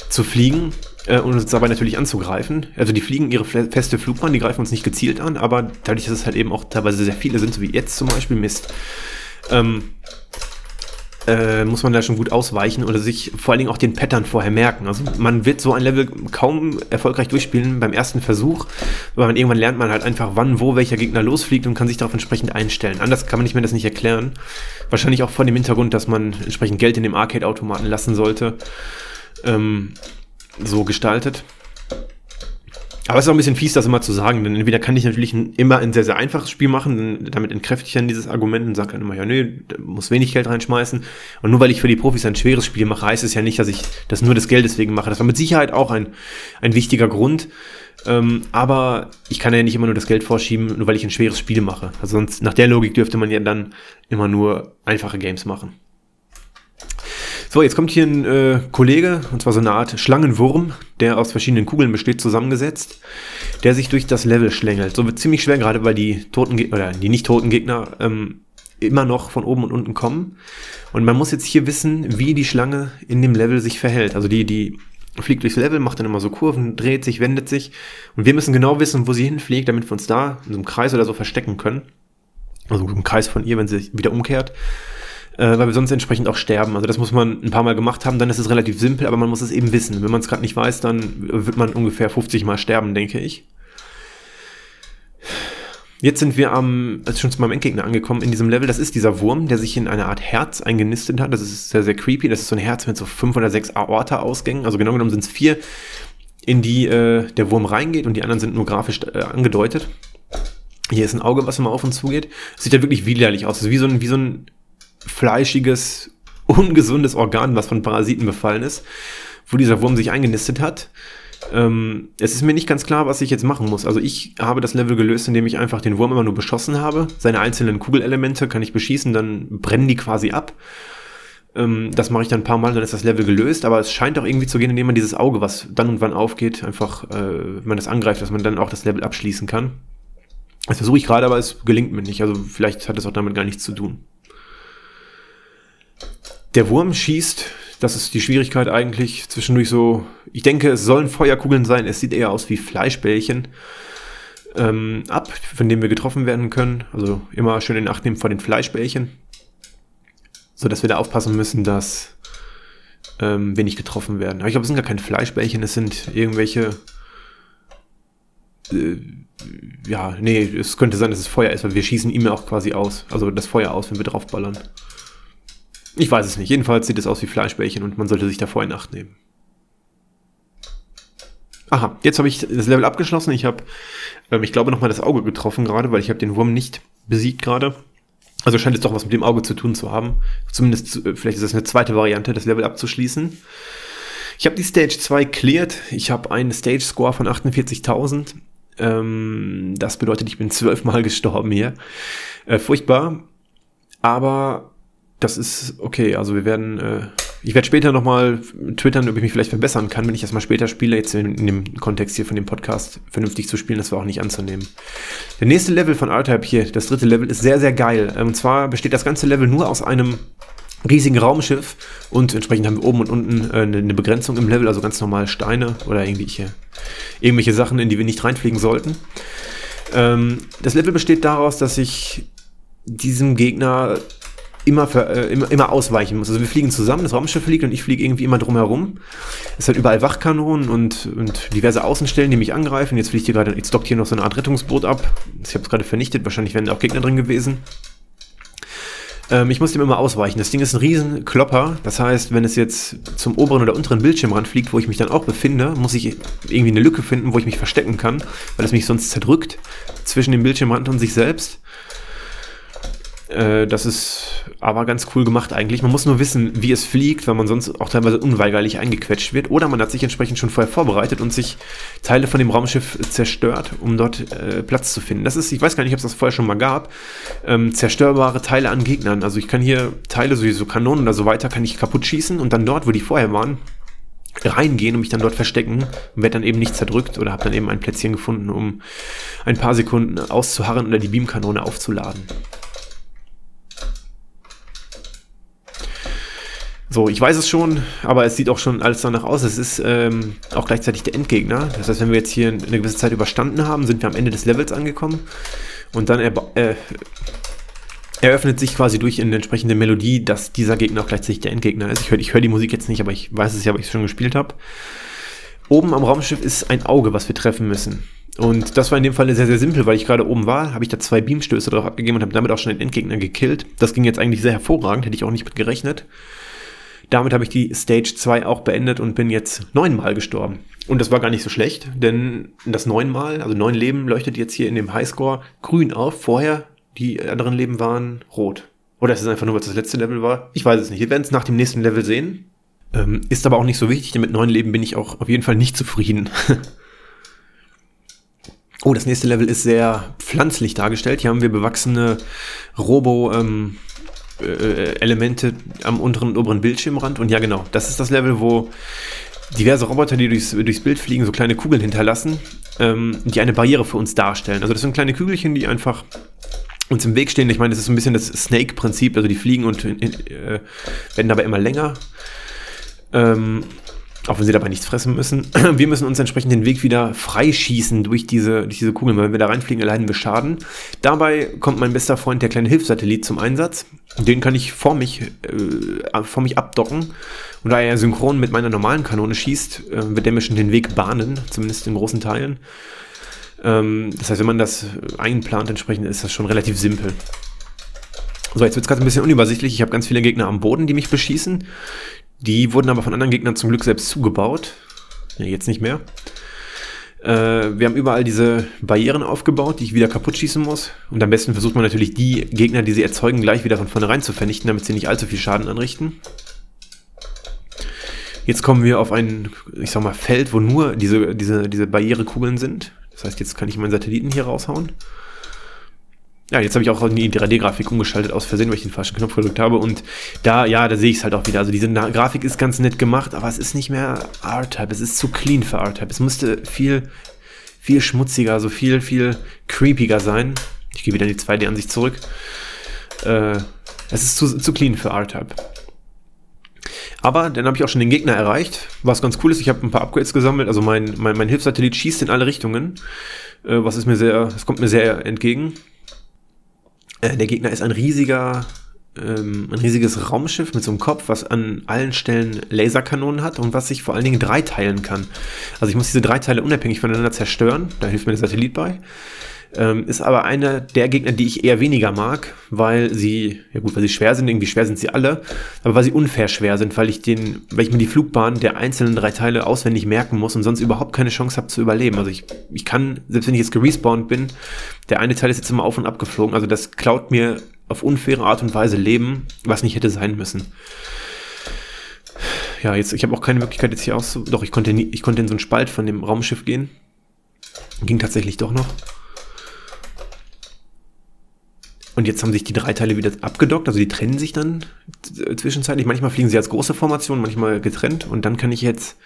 zu fliegen äh, und uns dabei natürlich anzugreifen. Also die fliegen ihre feste Flugbahn, die greifen uns nicht gezielt an, aber dadurch, dass es halt eben auch teilweise sehr viele sind, so wie jetzt zum Beispiel, Mist, ähm, äh, muss man da schon gut ausweichen oder sich vor allen Dingen auch den Pattern vorher merken. Also man wird so ein Level kaum erfolgreich durchspielen beim ersten Versuch, weil man irgendwann lernt man halt einfach, wann, wo welcher Gegner losfliegt und kann sich darauf entsprechend einstellen. Anders kann man nicht mehr das nicht erklären. Wahrscheinlich auch vor dem Hintergrund, dass man entsprechend Geld in dem Arcade-Automaten lassen sollte. Ähm, so gestaltet. Aber es ist auch ein bisschen fies, das immer zu sagen, denn entweder kann ich natürlich ein, immer ein sehr, sehr einfaches Spiel machen, damit entkräfte ich dann dieses Argument und sage dann immer, ja, da muss wenig Geld reinschmeißen. Und nur weil ich für die Profis ein schweres Spiel mache, heißt es ja nicht, dass ich das nur des Geldes wegen mache. Das war mit Sicherheit auch ein, ein wichtiger Grund. Ähm, aber ich kann ja nicht immer nur das Geld vorschieben, nur weil ich ein schweres Spiel mache. Also sonst, nach der Logik dürfte man ja dann immer nur einfache Games machen. So, jetzt kommt hier ein äh, Kollege, und zwar so eine Art Schlangenwurm, der aus verschiedenen Kugeln besteht, zusammengesetzt, der sich durch das Level schlängelt. So wird ziemlich schwer, gerade weil die toten Ge oder die nicht toten Gegner ähm, immer noch von oben und unten kommen. Und man muss jetzt hier wissen, wie die Schlange in dem Level sich verhält. Also die, die fliegt durchs Level, macht dann immer so Kurven, dreht sich, wendet sich. Und wir müssen genau wissen, wo sie hinfliegt, damit wir uns da in so einem Kreis oder so verstecken können. Also im Kreis von ihr, wenn sie sich wieder umkehrt äh, weil wir sonst entsprechend auch sterben. Also das muss man ein paar Mal gemacht haben, dann ist es relativ simpel, aber man muss es eben wissen. Wenn man es gerade nicht weiß, dann wird man ungefähr 50 Mal sterben, denke ich. Jetzt sind wir am, also schon zu meinem Endgegner angekommen in diesem Level. Das ist dieser Wurm, der sich in eine Art Herz eingenistet hat. Das ist sehr, sehr creepy. Das ist so ein Herz mit so fünf oder sechs Aorta-Ausgängen. Also genau genommen sind es vier, in die äh, der Wurm reingeht und die anderen sind nur grafisch äh, angedeutet. Hier ist ein Auge, was immer auf und zu geht. Sieht ja wirklich widerlich aus. Das ist wie so ein, wie so ein fleischiges, [laughs] ungesundes Organ, was von Parasiten befallen ist, wo dieser Wurm sich eingenistet hat. Ähm, es ist mir nicht ganz klar, was ich jetzt machen muss. Also ich habe das Level gelöst, indem ich einfach den Wurm immer nur beschossen habe. Seine einzelnen Kugelelemente kann ich beschießen, dann brennen die quasi ab. Ähm, das mache ich dann ein paar Mal, dann ist das Level gelöst. Aber es scheint auch irgendwie zu gehen, indem man dieses Auge, was dann und wann aufgeht, einfach, äh, wenn man das angreift, dass man dann auch das Level abschließen kann. Das versuche ich gerade, aber es gelingt mir nicht. Also vielleicht hat es auch damit gar nichts zu tun. Der Wurm schießt, das ist die Schwierigkeit eigentlich, zwischendurch so, ich denke, es sollen Feuerkugeln sein, es sieht eher aus wie Fleischbällchen ähm, ab, von denen wir getroffen werden können. Also immer schön in Acht nehmen vor den Fleischbällchen, so dass wir da aufpassen müssen, dass ähm, wir nicht getroffen werden. Aber ich glaube, es sind gar keine Fleischbällchen, es sind irgendwelche äh, ja, nee, es könnte sein, dass es Feuer ist, weil wir schießen ihm ja auch quasi aus. Also das Feuer aus, wenn wir draufballern. Ich weiß es nicht. Jedenfalls sieht es aus wie Fleischbällchen und man sollte sich davor in Acht nehmen. Aha, jetzt habe ich das Level abgeschlossen. Ich habe, ähm, ich glaube, nochmal das Auge getroffen gerade, weil ich habe den Wurm nicht besiegt gerade. Also scheint es doch was mit dem Auge zu tun zu haben. Zumindest, äh, vielleicht ist das eine zweite Variante, das Level abzuschließen. Ich habe die Stage 2 cleared. Ich habe einen Stage Score von 48.000. Ähm, das bedeutet, ich bin zwölfmal [laughs] gestorben hier. Äh, furchtbar. Aber das ist okay. Also wir werden, äh, ich werde später nochmal twittern, ob ich mich vielleicht verbessern kann, wenn ich das mal später spiele. Jetzt in, in, dem Kontext hier von dem Podcast vernünftig zu spielen, das war auch nicht anzunehmen. Der nächste Level von R-Type hier, das dritte Level, ist sehr, sehr geil. Und zwar besteht das ganze Level nur aus einem riesigen Raumschiff und entsprechend haben wir oben und unten äh, eine Begrenzung im Level, also ganz normal Steine oder irgendwelche, irgendwelche Sachen, in die wir nicht reinfliegen sollten. Ähm, das Level besteht daraus, dass ich diesem Gegner immer, für, äh, immer, immer ausweichen muss. Also wir fliegen zusammen, das Raumschiff fliegt und ich fliege irgendwie immer drumherum. Es hat überall Wachkanonen und, und diverse Außenstellen, die mich angreifen. Jetzt fliegt hier gerade, jetzt dockt hier noch so eine Art Rettungsboot ab. Ich habe es gerade vernichtet, wahrscheinlich wären da auch Gegner drin gewesen. Ähm, ich muss dem immer ausweichen. Das Ding ist ein riesen Klopper. Das heißt, wenn es jetzt zum oberen oder unteren Bildschirmrand fliegt, wo ich mich dann auch befinde, muss ich irgendwie eine Lücke finden, wo ich mich verstecken kann, weil es mich sonst zerdrückt zwischen dem Bildschirmrand und sich selbst. Äh, das ist aber ganz cool gemacht eigentlich. Man muss nur wissen, wie es fliegt, weil man sonst auch teilweise unweigerlich eingequetscht wird. Oder man hat sich entsprechend schon vorher vorbereitet und sich Teile von dem Raumschiff zerstört, um dort äh, Platz zu finden. Das ist, ich weiß gar nicht, ob es das vorher schon mal gab, ähm, zerstörbare Teile an Gegnern. Also ich kann hier Teile, sowieso Kanonen oder so weiter, kann ich kaputt schießen und dann dort, wo die vorher waren, reingehen und mich dann dort verstecken und werde dann eben nicht zerdrückt oder habe dann eben ein Plätzchen gefunden, um ein paar Sekunden auszuharren oder die Beamkanone aufzuladen. So, ich weiß es schon, aber es sieht auch schon alles danach aus. Es ist ähm, auch gleichzeitig der Endgegner. Das heißt, wenn wir jetzt hier eine gewisse Zeit überstanden haben, sind wir am Ende des Levels angekommen. Und dann äh, eröffnet sich quasi durch eine entsprechende Melodie, dass dieser Gegner auch gleichzeitig der Endgegner ist. Ich höre hör die Musik jetzt nicht, aber ich weiß es ja, weil ich es schon gespielt habe. Oben am Raumschiff ist ein Auge, was wir treffen müssen. Und das war in dem Fall sehr, sehr simpel, weil ich gerade oben war, habe ich da zwei Beamstöße drauf abgegeben und habe damit auch schon den Endgegner gekillt. Das ging jetzt eigentlich sehr hervorragend, hätte ich auch nicht mit gerechnet. Damit habe ich die Stage 2 auch beendet und bin jetzt neunmal gestorben. Und das war gar nicht so schlecht, denn das neunmal, also neun Leben, leuchtet jetzt hier in dem Highscore grün auf. Vorher, die anderen Leben waren rot. Oder ist es einfach nur, weil es das letzte Level war? Ich weiß es nicht. Wir werden es nach dem nächsten Level sehen. Ähm, ist aber auch nicht so wichtig, denn mit neun Leben bin ich auch auf jeden Fall nicht zufrieden. [laughs] oh, das nächste Level ist sehr pflanzlich dargestellt. Hier haben wir bewachsene Robo, ähm, äh, Elemente am unteren und oberen Bildschirmrand. Und ja, genau, das ist das Level, wo diverse Roboter, die durchs, durchs Bild fliegen, so kleine Kugeln hinterlassen, ähm, die eine Barriere für uns darstellen. Also das sind kleine Kügelchen, die einfach uns im Weg stehen. Ich meine, das ist so ein bisschen das Snake-Prinzip, also die fliegen und äh, werden dabei immer länger. Ähm, auch wenn sie dabei nichts fressen müssen. [clears throat] Wir müssen uns entsprechend den Weg wieder freischießen durch diese, durch diese Kugeln. Wenn wir da reinfliegen, erleiden wir Schaden. Dabei kommt mein bester Freund, der kleine Hilfssatellit, zum Einsatz. Den kann ich vor mich, äh, vor mich abdocken. Und da er synchron mit meiner normalen Kanone schießt, äh, wird der mir schon den Weg bahnen, zumindest in großen Teilen. Ähm, das heißt, wenn man das einplant, entsprechend ist das schon relativ simpel. So, jetzt wird es gerade ein bisschen unübersichtlich. Ich habe ganz viele Gegner am Boden, die mich beschießen. Die wurden aber von anderen Gegnern zum Glück selbst zugebaut. Ja, jetzt nicht mehr. Äh, wir haben überall diese Barrieren aufgebaut, die ich wieder kaputt schießen muss. Und am besten versucht man natürlich die Gegner, die sie erzeugen, gleich wieder von vornherein zu vernichten, damit sie nicht allzu viel Schaden anrichten. Jetzt kommen wir auf ein, ich sag mal, Feld, wo nur diese, diese, diese Barrierekugeln sind. Das heißt, jetzt kann ich meinen Satelliten hier raushauen. Ja, jetzt habe ich auch die 3D-Grafik umgeschaltet aus Versehen, weil ich den falschen Knopf gedrückt habe. Und da, ja, da sehe ich es halt auch wieder. Also diese Na Grafik ist ganz nett gemacht, aber es ist nicht mehr R-Type. Es ist zu clean für R-Type. Es müsste viel, viel schmutziger, so viel, viel creepiger sein. Ich gehe wieder in die 2D-Ansicht zurück. Äh, es ist zu, zu clean für R-Type. Aber dann habe ich auch schon den Gegner erreicht, was ganz cool ist. Ich habe ein paar Upgrades gesammelt. Also mein, mein, mein Hilfssatellit schießt in alle Richtungen. Äh, was ist mir sehr, es kommt mir sehr entgegen. Äh, der Gegner ist ein riesiger, ähm, ein riesiges Raumschiff mit so einem Kopf, was an allen Stellen Laserkanonen hat und was sich vor allen Dingen dreiteilen kann. Also ich muss diese drei Teile unabhängig voneinander zerstören. Da hilft mir der Satellit bei. Ähm, ist aber einer der Gegner, die ich eher weniger mag, weil sie, ja gut, weil sie schwer sind, irgendwie schwer sind sie alle, aber weil sie unfair schwer sind, weil ich den, weil ich mir die Flugbahn der einzelnen drei Teile auswendig merken muss und sonst überhaupt keine Chance habe zu überleben. Also ich, ich kann, selbst wenn ich jetzt gerespawnt bin, der eine Teil ist jetzt immer auf und ab geflogen, also das klaut mir auf unfaire Art und Weise Leben, was nicht hätte sein müssen. Ja, jetzt, ich habe auch keine Möglichkeit jetzt hier aus, doch, ich konnte nie, ich konnte in so einen Spalt von dem Raumschiff gehen. Ging tatsächlich doch noch. Und jetzt haben sich die drei Teile wieder abgedockt, also die trennen sich dann zwischenzeitlich. Manchmal fliegen sie als große Formation, manchmal getrennt. Und dann kann ich jetzt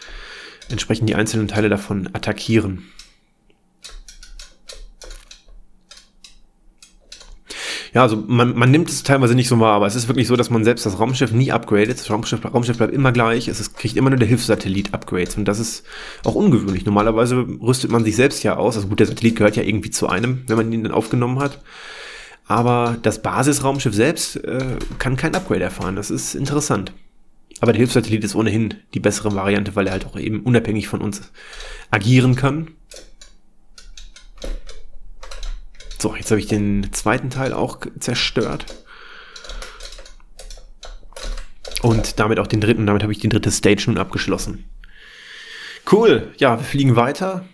entsprechend die einzelnen Teile davon attackieren. Ja, also man, man nimmt es teilweise nicht so wahr, aber es ist wirklich so, dass man selbst das Raumschiff nie upgradet. Das Raumschiff, Raumschiff bleibt immer gleich. Es ist, kriegt immer nur der Hilfssatellit Upgrades. Und das ist auch ungewöhnlich. Normalerweise rüstet man sich selbst ja aus. Also gut, der Satellit gehört ja irgendwie zu einem, wenn man ihn dann aufgenommen hat. Aber das Basisraumschiff selbst äh, kann kein Upgrade erfahren. Das ist interessant. Aber der Hilfssatellit ist ohnehin die bessere Variante, weil er halt auch eben unabhängig von uns agieren kann. So, jetzt habe ich den zweiten Teil auch zerstört. Und damit auch den dritten. Damit habe ich die dritte Stage nun abgeschlossen. Cool. Ja, wir fliegen weiter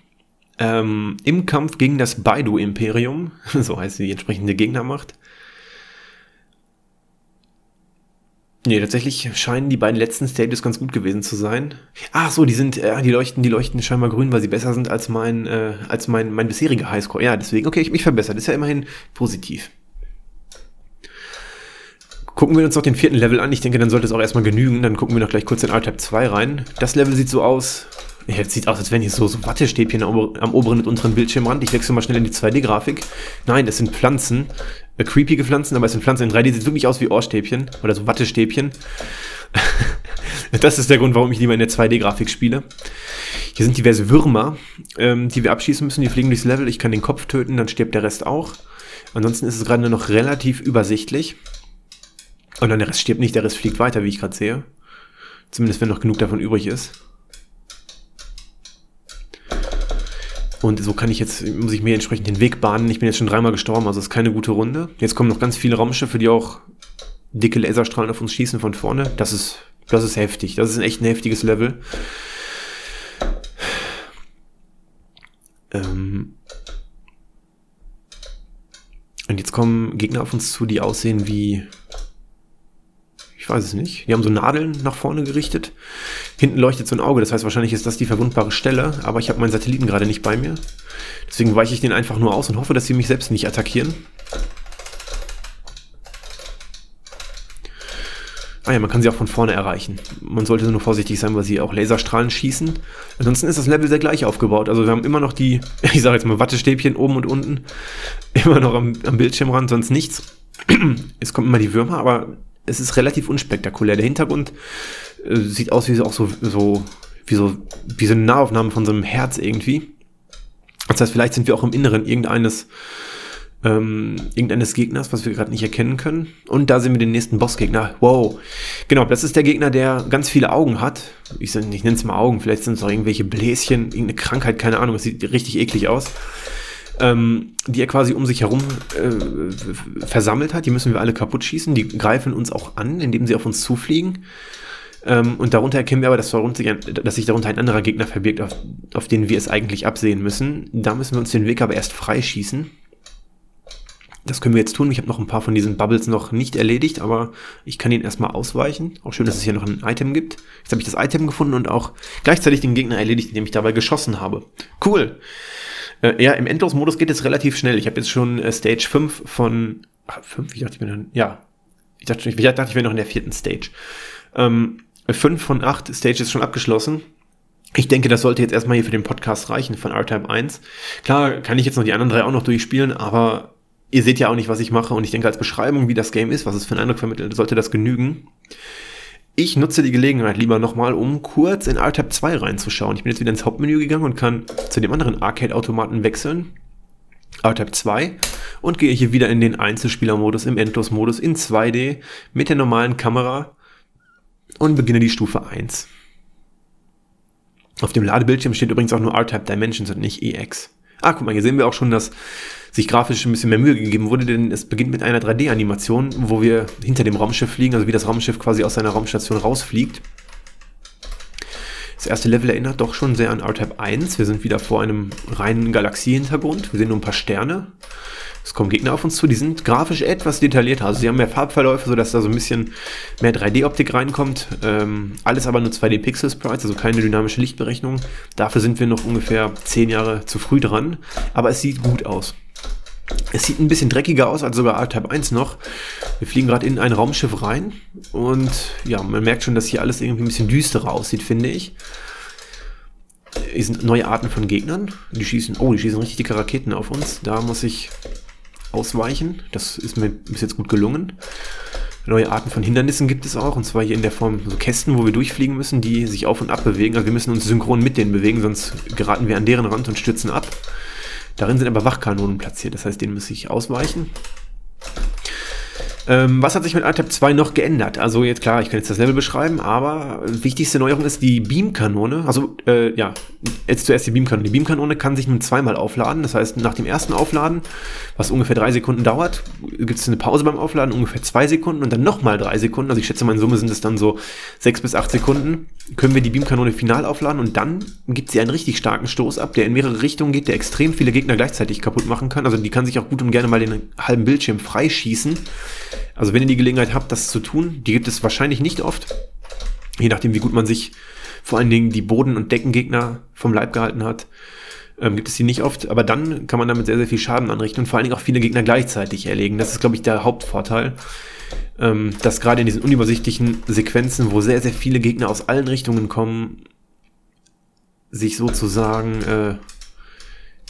ähm, im Kampf gegen das Baidu-Imperium, [laughs] so heißt die entsprechende Gegnermacht. Nee, tatsächlich scheinen die beiden letzten Stages ganz gut gewesen zu sein. Ach so, die sind, äh, die leuchten, die leuchten scheinbar grün, weil sie besser sind als mein, äh, als mein, mein bisheriger Highscore. Ja, deswegen, okay, ich mich verbessert. Ist ja immerhin positiv. Gucken wir uns noch den vierten Level an. Ich denke, dann sollte es auch erstmal genügen. Dann gucken wir noch gleich kurz in R-Type 2 rein. Das Level sieht so aus. Ja, jetzt sieht aus, als wären hier so, so Wattestäbchen am, am, oberen und unteren Bildschirmrand. Ich wechsle mal schnell in die 2D-Grafik. Nein, das sind Pflanzen. Äh, creepige Pflanzen, aber es sind Pflanzen. In 3D sieht wirklich aus wie Ohrstäbchen oder so Wattestäbchen. [laughs] das ist der Grund, warum ich lieber in der 2D-Grafik spiele. Hier sind diverse Würmer, ähm, die wir abschießen müssen. Die fliegen durchs Level. Ich kann den Kopf töten, dann stirbt der Rest auch. Ansonsten ist es gerade noch relativ übersichtlich. Und dann der Rest stirbt nicht, der Rest fliegt weiter, wie ich gerade sehe. Zumindest wenn noch genug davon übrig ist. Und so kann ich jetzt, muss ich mir entsprechend den Weg bahnen. Ich bin jetzt schon dreimal gestorben, also ist keine gute Runde. Jetzt kommen noch ganz viele Raumschiffe, die auch dicke Laserstrahlen auf uns schießen von vorne. Das ist, das ist heftig. Das ist ein echt ein heftiges Level. Ähm und jetzt kommen Gegner auf uns zu, die aussehen wie ich weiß es nicht. Die haben so Nadeln nach vorne gerichtet. Hinten leuchtet so ein Auge, das heißt wahrscheinlich ist das die verwundbare Stelle, aber ich habe meinen Satelliten gerade nicht bei mir. Deswegen weiche ich den einfach nur aus und hoffe, dass sie mich selbst nicht attackieren. Ah ja, man kann sie auch von vorne erreichen. Man sollte nur vorsichtig sein, weil sie auch Laserstrahlen schießen. Ansonsten ist das Level sehr gleich aufgebaut. Also wir haben immer noch die, [laughs] ich sage jetzt mal Wattestäbchen oben und unten, immer noch am, am Bildschirmrand, sonst nichts. [clears throat] Es kommen immer die Würmer, aber es ist relativ unspektakulär. Der Hintergrund äh, sieht aus wie so, auch so, so, wie so, wie so eine Nahaufnahme von so einem Herz irgendwie. Das heißt, vielleicht sind wir auch im Inneren irgendeines, ähm, irgendeines Gegners, was wir gerade nicht erkennen können. Und da sehen wir den nächsten Bossgegner. Wow. Genau, das ist der Gegner, der ganz viele Augen hat. Ich, ich nenne es mal Augen, vielleicht sind es auch irgendwelche Bläschen, irgendeine Krankheit, keine Ahnung. Es sieht richtig eklig aus ähm, die er quasi um sich herum äh, versammelt hat. Die müssen wir alle kaputt schießen. Die greifen uns auch an, indem sie auf uns zufliegen. Ähm, und darunter erkennen wir aber, dass, dass, sich darunter ein anderer Gegner verbirgt, auf, auf den wir es eigentlich absehen müssen. Da müssen wir uns den Weg aber erst freischießen. Das können wir jetzt tun. Ich habe noch ein paar von diesen Bubbles noch nicht erledigt, aber ich kann ihn erstmal ausweichen. Auch schön, dass es hier noch ein Item gibt. Jetzt habe ich das Item gefunden und auch gleichzeitig den Gegner erledigt, indem ich dabei geschossen habe. Cool. Äh, ja, im Endlos-Modus geht es relativ schnell. Ich habe jetzt schon äh, Stage 5 von. Ach, 5? Ich dachte, ich bin dann. Ja. Ich dachte, ich, ich dachte, ich wäre noch in der vierten Stage. Ähm, 5 von 8 Stages schon abgeschlossen. Ich denke, das sollte jetzt erstmal hier für den Podcast reichen von R-Type 1. Klar, kann ich jetzt noch die anderen drei auch noch durchspielen, aber ihr seht ja auch nicht, was ich mache und ich denke, als Beschreibung, wie das Game ist, was es für einen Eindruck vermittelt, sollte das genügen. Ich nutze die Gelegenheit lieber nochmal, um kurz in RTAP 2 reinzuschauen. Ich bin jetzt wieder ins Hauptmenü gegangen und kann zu dem anderen Arcade-Automaten wechseln. RTAP 2 und gehe hier wieder in den Einzelspielermodus im Endlos-Modus in 2D mit der normalen Kamera und beginne die Stufe 1. Auf dem Ladebildschirm steht übrigens auch nur RTAP Dimensions und nicht EX. Ah, guck mal, hier sehen wir auch schon, dass sich grafisch ein bisschen mehr Mühe gegeben wurde, denn es beginnt mit einer 3D-Animation, wo wir hinter dem Raumschiff fliegen, also wie das Raumschiff quasi aus seiner Raumstation rausfliegt. Das erste Level erinnert doch schon sehr an R-Type 1. Wir sind wieder vor einem reinen Galaxiehintergrund. Wir sehen nur ein paar Sterne. Es kommen Gegner auf uns zu, die sind grafisch etwas detaillierter. Also sie haben mehr Farbverläufe, sodass da so ein bisschen mehr 3D-Optik reinkommt. Ähm, alles aber nur 2D-Pixel-Sprites, also keine dynamische Lichtberechnung. Dafür sind wir noch ungefähr 10 Jahre zu früh dran. Aber es sieht gut aus. Es sieht ein bisschen dreckiger aus als sogar R-Type 1 noch. Wir fliegen gerade in ein Raumschiff rein und ja, man merkt schon, dass hier alles irgendwie ein bisschen düsterer aussieht, finde ich. Hier sind neue Arten von Gegnern. Die schießen, oh, die schießen richtig dicke Raketen auf uns. Da muss ich ausweichen. Das ist mir bis jetzt gut gelungen. Neue Arten von Hindernissen gibt es auch, und zwar hier in der Form so Kästen, wo wir durchfliegen müssen, die sich auf und ab bewegen. Also wir müssen uns synchron mit denen bewegen, sonst geraten wir an deren Rand und stürzen ab. Darin sind aber Wachkanonen platziert, das heißt, denen muss ich ausweichen. Ähm, was hat sich mit RTAP 2 noch geändert? Also jetzt klar, ich kann jetzt das Level beschreiben, aber wichtigste Neuerung ist die Beamkanone. Also äh, ja, jetzt zuerst die Beamkanone. Die Beamkanone kann sich nun zweimal aufladen. Das heißt, nach dem ersten Aufladen, was ungefähr drei Sekunden dauert, gibt es eine Pause beim Aufladen, ungefähr zwei Sekunden und dann nochmal drei Sekunden. Also ich schätze mal in Summe sind es dann so sechs bis acht Sekunden. Können wir die Beamkanone final aufladen und dann gibt sie einen richtig starken Stoß ab, der in mehrere Richtungen geht, der extrem viele Gegner gleichzeitig kaputt machen kann. Also die kann sich auch gut und gerne mal den halben Bildschirm freischießen. Also wenn ihr die Gelegenheit habt, das zu tun, die gibt es wahrscheinlich nicht oft. Je nachdem, wie gut man sich vor allen Dingen die Boden- und Deckengegner vom Leib gehalten hat, ähm, gibt es die nicht oft. Aber dann kann man damit sehr, sehr viel Schaden anrichten und vor allen Dingen auch viele Gegner gleichzeitig erlegen. Das ist, glaube ich, der Hauptvorteil. ähm, dass gerade in diesen unübersichtlichen Sequenzen, wo sehr, sehr viele Gegner aus allen Richtungen kommen, sich sozusagen äh,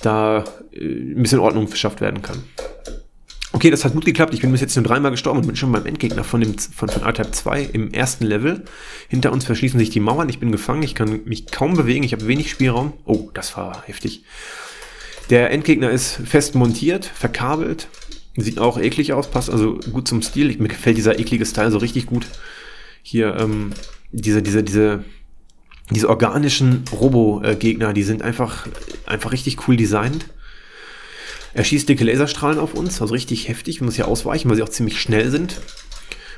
da äh, ein bisschen Ordnung verschafft werden kann. Okay, das hat gut geklappt. Ich bin bis jetzt nur dreimal gestorben und bin schon beim Endgegner von, dem, von, von R-Type 2 im ersten Level. Hinter uns verschließen sich die Mauern. Ich bin gefangen. Ich kann mich kaum bewegen. Ich habe wenig Spielraum. Oh, das war heftig. Der Endgegner ist fest montiert, verkabelt. Sieht auch eklig aus, passt also gut zum Stil. Mir gefällt dieser eklige Style so richtig gut. Hier, ähm, diese, diese, diese, diese organischen Robo-Gegner, die sind einfach, einfach richtig cool designt. Er schießt dicke Laserstrahlen auf uns, also richtig heftig. Wir müssen ja ausweichen, weil sie auch ziemlich schnell sind.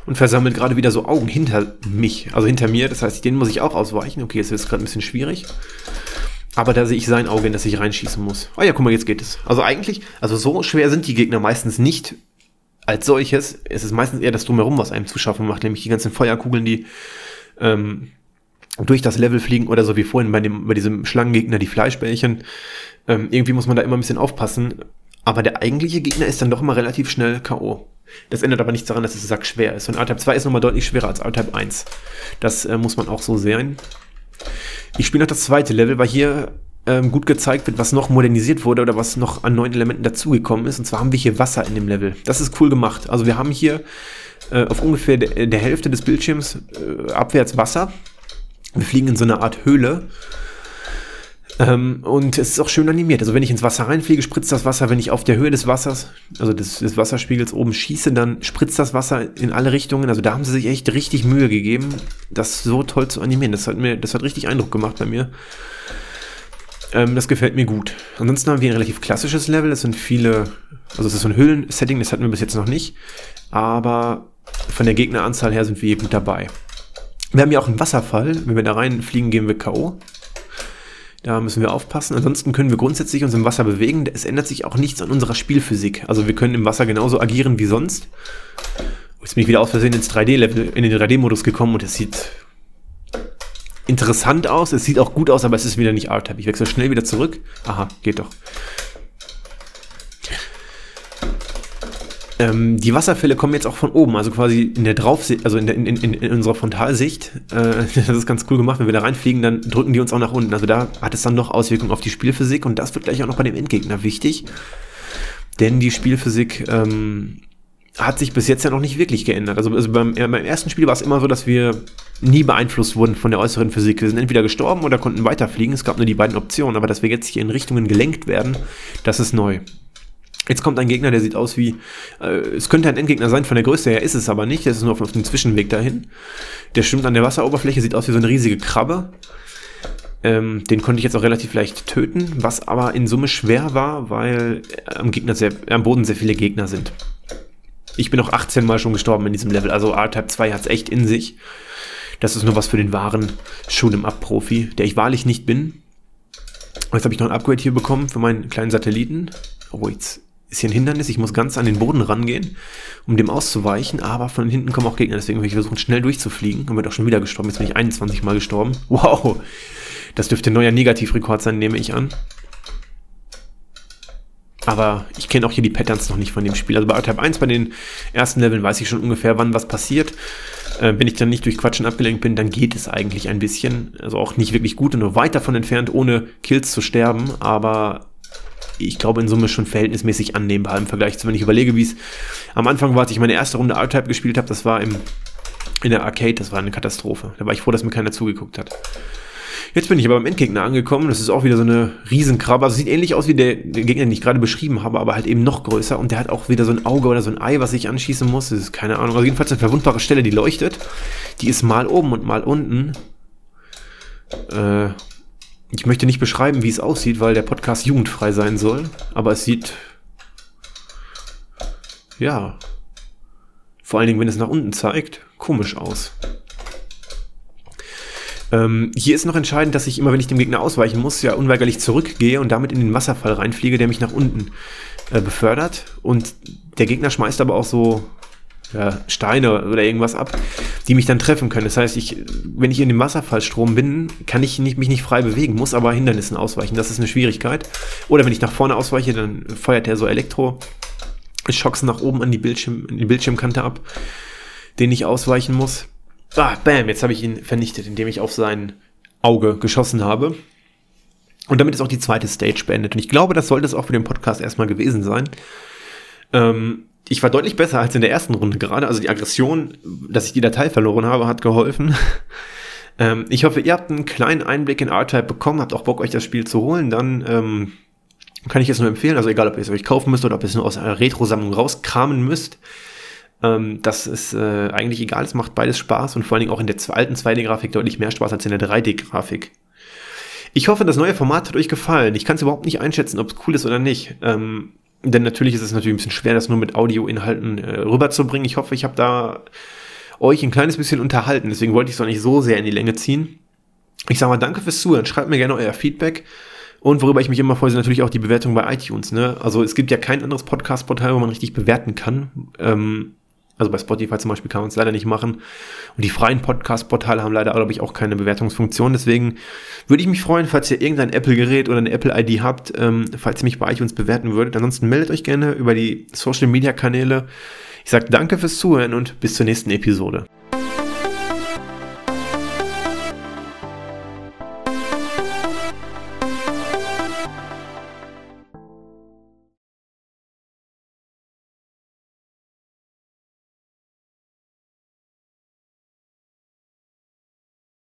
Und versammelt gerade wieder so Augen hinter mich, also hinter mir. Das heißt, denen muss ich auch ausweichen. Okay, jetzt ist gerade ein bisschen schwierig. Aber da sehe ich sein Auge, in das ich reinschießen muss. Oh ja, guck mal, jetzt geht es. Also eigentlich, also so schwer sind die Gegner meistens nicht als solches. Es ist meistens eher das Drumherum, was einem zu schaffen macht, nämlich die ganzen Feuerkugeln, die ähm, durch das Level fliegen oder so wie vorhin bei, dem, bei diesem Schlangengegner, die Fleischbällchen. Ähm, irgendwie muss man da immer ein bisschen aufpassen. Aber der eigentliche Gegner ist dann doch immer relativ schnell K.O. Das ändert aber nichts daran, dass es sack schwer ist. Und R-Type 2 ist nochmal deutlich schwerer als R-Type 1. Das äh, muss man auch so sehen. Ich spiele noch das zweite Level, weil hier ähm, gut gezeigt wird, was noch modernisiert wurde oder was noch an neuen Elementen dazugekommen ist. Und zwar haben wir hier Wasser in dem Level. Das ist cool gemacht. Also wir haben hier äh, auf ungefähr de der Hälfte des Bildschirms äh, abwärts Wasser. Wir fliegen in so eine Art Höhle. Ähm, und es ist auch schön animiert. Also wenn ich ins Wasser reinfliege, spritzt das Wasser. Wenn ich auf der Höhe des Wassers, also des, des Wasserspiegels oben schieße, dann spritzt das Wasser in alle Richtungen. Also da haben sie sich echt richtig Mühe gegeben, das so toll zu animieren. Das hat mir, das hat richtig Eindruck gemacht bei mir. Ähm, das gefällt mir gut. Ansonsten haben wir ein relativ klassisches Level. Es sind viele, also es ist so ein Höhlen-Setting, das hatten wir bis jetzt noch nicht. Aber von der Gegneranzahl her sind wir hier gut dabei. Wir haben ja auch einen Wasserfall. Wenn wir da reinfliegen, gehen wir K.O. Da müssen wir aufpassen. Ansonsten können wir grundsätzlich uns im Wasser bewegen. Es ändert sich auch nichts an unserer Spielphysik. Also wir können im Wasser genauso agieren wie sonst. Jetzt bin ich wieder aus Versehen ins 3D-Level, in den 3D-Modus gekommen und es sieht interessant aus. Es sieht auch gut aus, aber es ist wieder nicht R-Type. Ich wechsle schnell wieder zurück. Aha, geht doch. Ähm, die Wasserfälle kommen jetzt auch von oben, also quasi in der Draufsicht, also in, der, in, in, in, unserer Frontalsicht. Äh, [laughs] das ist ganz cool gemacht. Wenn wir da reinfliegen, dann drücken die uns auch nach unten. Also da hat es dann noch Auswirkungen auf die Spielphysik und das wird gleich auch noch bei dem Endgegner wichtig. Denn die Spielphysik ähm, hat sich bis jetzt ja noch nicht wirklich geändert. Also, also beim, beim ersten Spiel war es immer so, dass wir nie beeinflusst wurden von der äußeren Physik. Wir sind entweder gestorben oder konnten weiterfliegen. Es gab nur die beiden Optionen, aber dass wir jetzt hier in Richtungen gelenkt werden, das ist neu. Jetzt kommt ein Gegner, der sieht aus wie, äh, es könnte ein Endgegner sein, von der Größe her ist es aber nicht, das ist nur auf, auf dem Zwischenweg dahin. Der schwimmt an der Wasseroberfläche, sieht aus wie so eine riesige Krabbe. Ähm, den konnte ich jetzt auch relativ leicht töten, was aber in Summe schwer war, weil am, Gegner sehr, am Boden sehr viele Gegner sind. Ich bin auch 18 Mal schon gestorben in diesem Level, also R-Type 2 hat es echt in sich. Das ist nur was für den wahren Shoot'em-up-Profi, der ich wahrlich nicht bin. Jetzt habe ich noch ein Upgrade hier bekommen für meinen kleinen Satelliten. Oh, jetzt ist hier ein Hindernis. Ich muss ganz an den Boden rangehen, um dem auszuweichen. Aber von hinten kommen auch Gegner. Deswegen will ich versuchen, schnell durchzufliegen. Und bin auch schon wieder gestorben. Jetzt bin ich 21 Mal gestorben. [laughs] Wow. Das dürfte ein neuer Negativrekord sein, nehme ich an. Aber ich kenne auch hier die Patterns noch nicht von dem Spiel. Also bei Type 1, bei den ersten Leveln, weiß ich schon ungefähr, wann was passiert. Äh, wenn ich dann nicht durch Quatschen abgelenkt bin, dann geht es eigentlich ein bisschen. Also auch nicht wirklich gut und nur weit davon entfernt, ohne Kills zu sterben. Aber ich glaube, in Summe schon verhältnismäßig annehmbar im Vergleich zu, wenn ich überlege, wie es am Anfang war, als ich meine erste Runde R-Type gespielt habe, das war im, in der Arcade, das war eine Katastrophe. Da war ich froh, dass mir keiner zugeguckt hat. Jetzt bin ich aber beim Endgegner angekommen. Das ist auch wieder so eine Riesenkrabbe. Also sieht ähnlich aus wie der, Gegner, den ich gerade beschrieben habe, aber halt eben noch größer. Und der hat auch wieder so ein Auge oder so ein Ei, was ich anschießen muss. Das ist keine Ahnung. Also jedenfalls eine verwundbare Stelle, die leuchtet. Die ist mal oben und mal unten. Äh, ich möchte nicht beschreiben, wie es aussieht, weil der Podcast jugendfrei sein soll, aber es sieht ja vor allen Dingen, wenn es nach unten zeigt, komisch aus. Ähm, hier ist noch entscheidend, dass ich immer, wenn ich dem Gegner ausweichen muss, ja unweigerlich zurückgehe und damit in den Wasserfall reinfliege, der mich nach unten äh, befördert. Und der Gegner schmeißt aber auch so ja, Steine oder irgendwas ab, die mich dann treffen können. Das heißt, ich, wenn ich in dem Wasserfallstrom bin, kann ich nicht, mich nicht frei bewegen, muss aber Hindernissen ausweichen. Das ist eine Schwierigkeit. Oder wenn ich nach vorne ausweiche, dann feuert er so Elektro. Schocks nach oben an die, Bildschirm, an die Bildschirmkante ab. den ich ausweichen muss. Ah, bam, jetzt habe ich ihn vernichtet, indem ich auf sein Auge geschossen habe. Und damit ist auch die zweite Stage beendet. Und ich glaube, das sollte es auch für den Podcast erstmal gewesen sein. Ähm, ich war deutlich besser als in der ersten Runde gerade. Also die Aggression, dass ich die Datei verloren habe, hat geholfen. [laughs] ähm, ich hoffe, ihr habt einen kleinen Einblick in R-Type bekommen, habt auch Bock, euch das Spiel zu holen. Dann ähm, kann ich es nur empfehlen. Also egal, ob ihr es euch kaufen müsst oder ob ihr es nur aus einer Retro-Sammlung rauskramen müsst. Ähm, das ist äh, eigentlich egal, es macht beides Spaß und vor allen Dingen auch in der alten 2D-Grafik deutlich mehr Spaß als in der 3D-Grafik. Ich hoffe, das neue Format hat euch gefallen. Ich kann es überhaupt nicht einschätzen, ob es cool ist oder nicht. Ähm, denn natürlich ist es natürlich ein bisschen schwer, das nur mit Audioinhalten äh, rüberzubringen. Ich hoffe, ich habe da euch ein kleines bisschen unterhalten. Deswegen wollte ich es auch nicht so sehr in die Länge ziehen. Ich sage mal danke fürs Zuhören. Schreibt mir gerne euer Feedback. Und worüber ich mich immer freue, sind natürlich auch die Bewertungen bei iTunes. Ne? Also es gibt ja kein anderes Podcast-Portal, wo man richtig bewerten kann. Ähm, also bei Spotify zum Beispiel kann man es leider nicht machen. Und die freien Podcast-Portale haben leider, glaube ich, auch keine Bewertungsfunktion. Deswegen würde ich mich freuen, falls ihr irgendein Apple-Gerät oder eine Apple-ID habt, ähm, falls ihr mich bei iTunes bewerten würdet. Ansonsten meldet euch gerne über die Social-Media-Kanäle. Ich sage danke fürs Zuhören und bis zur nächsten Episode.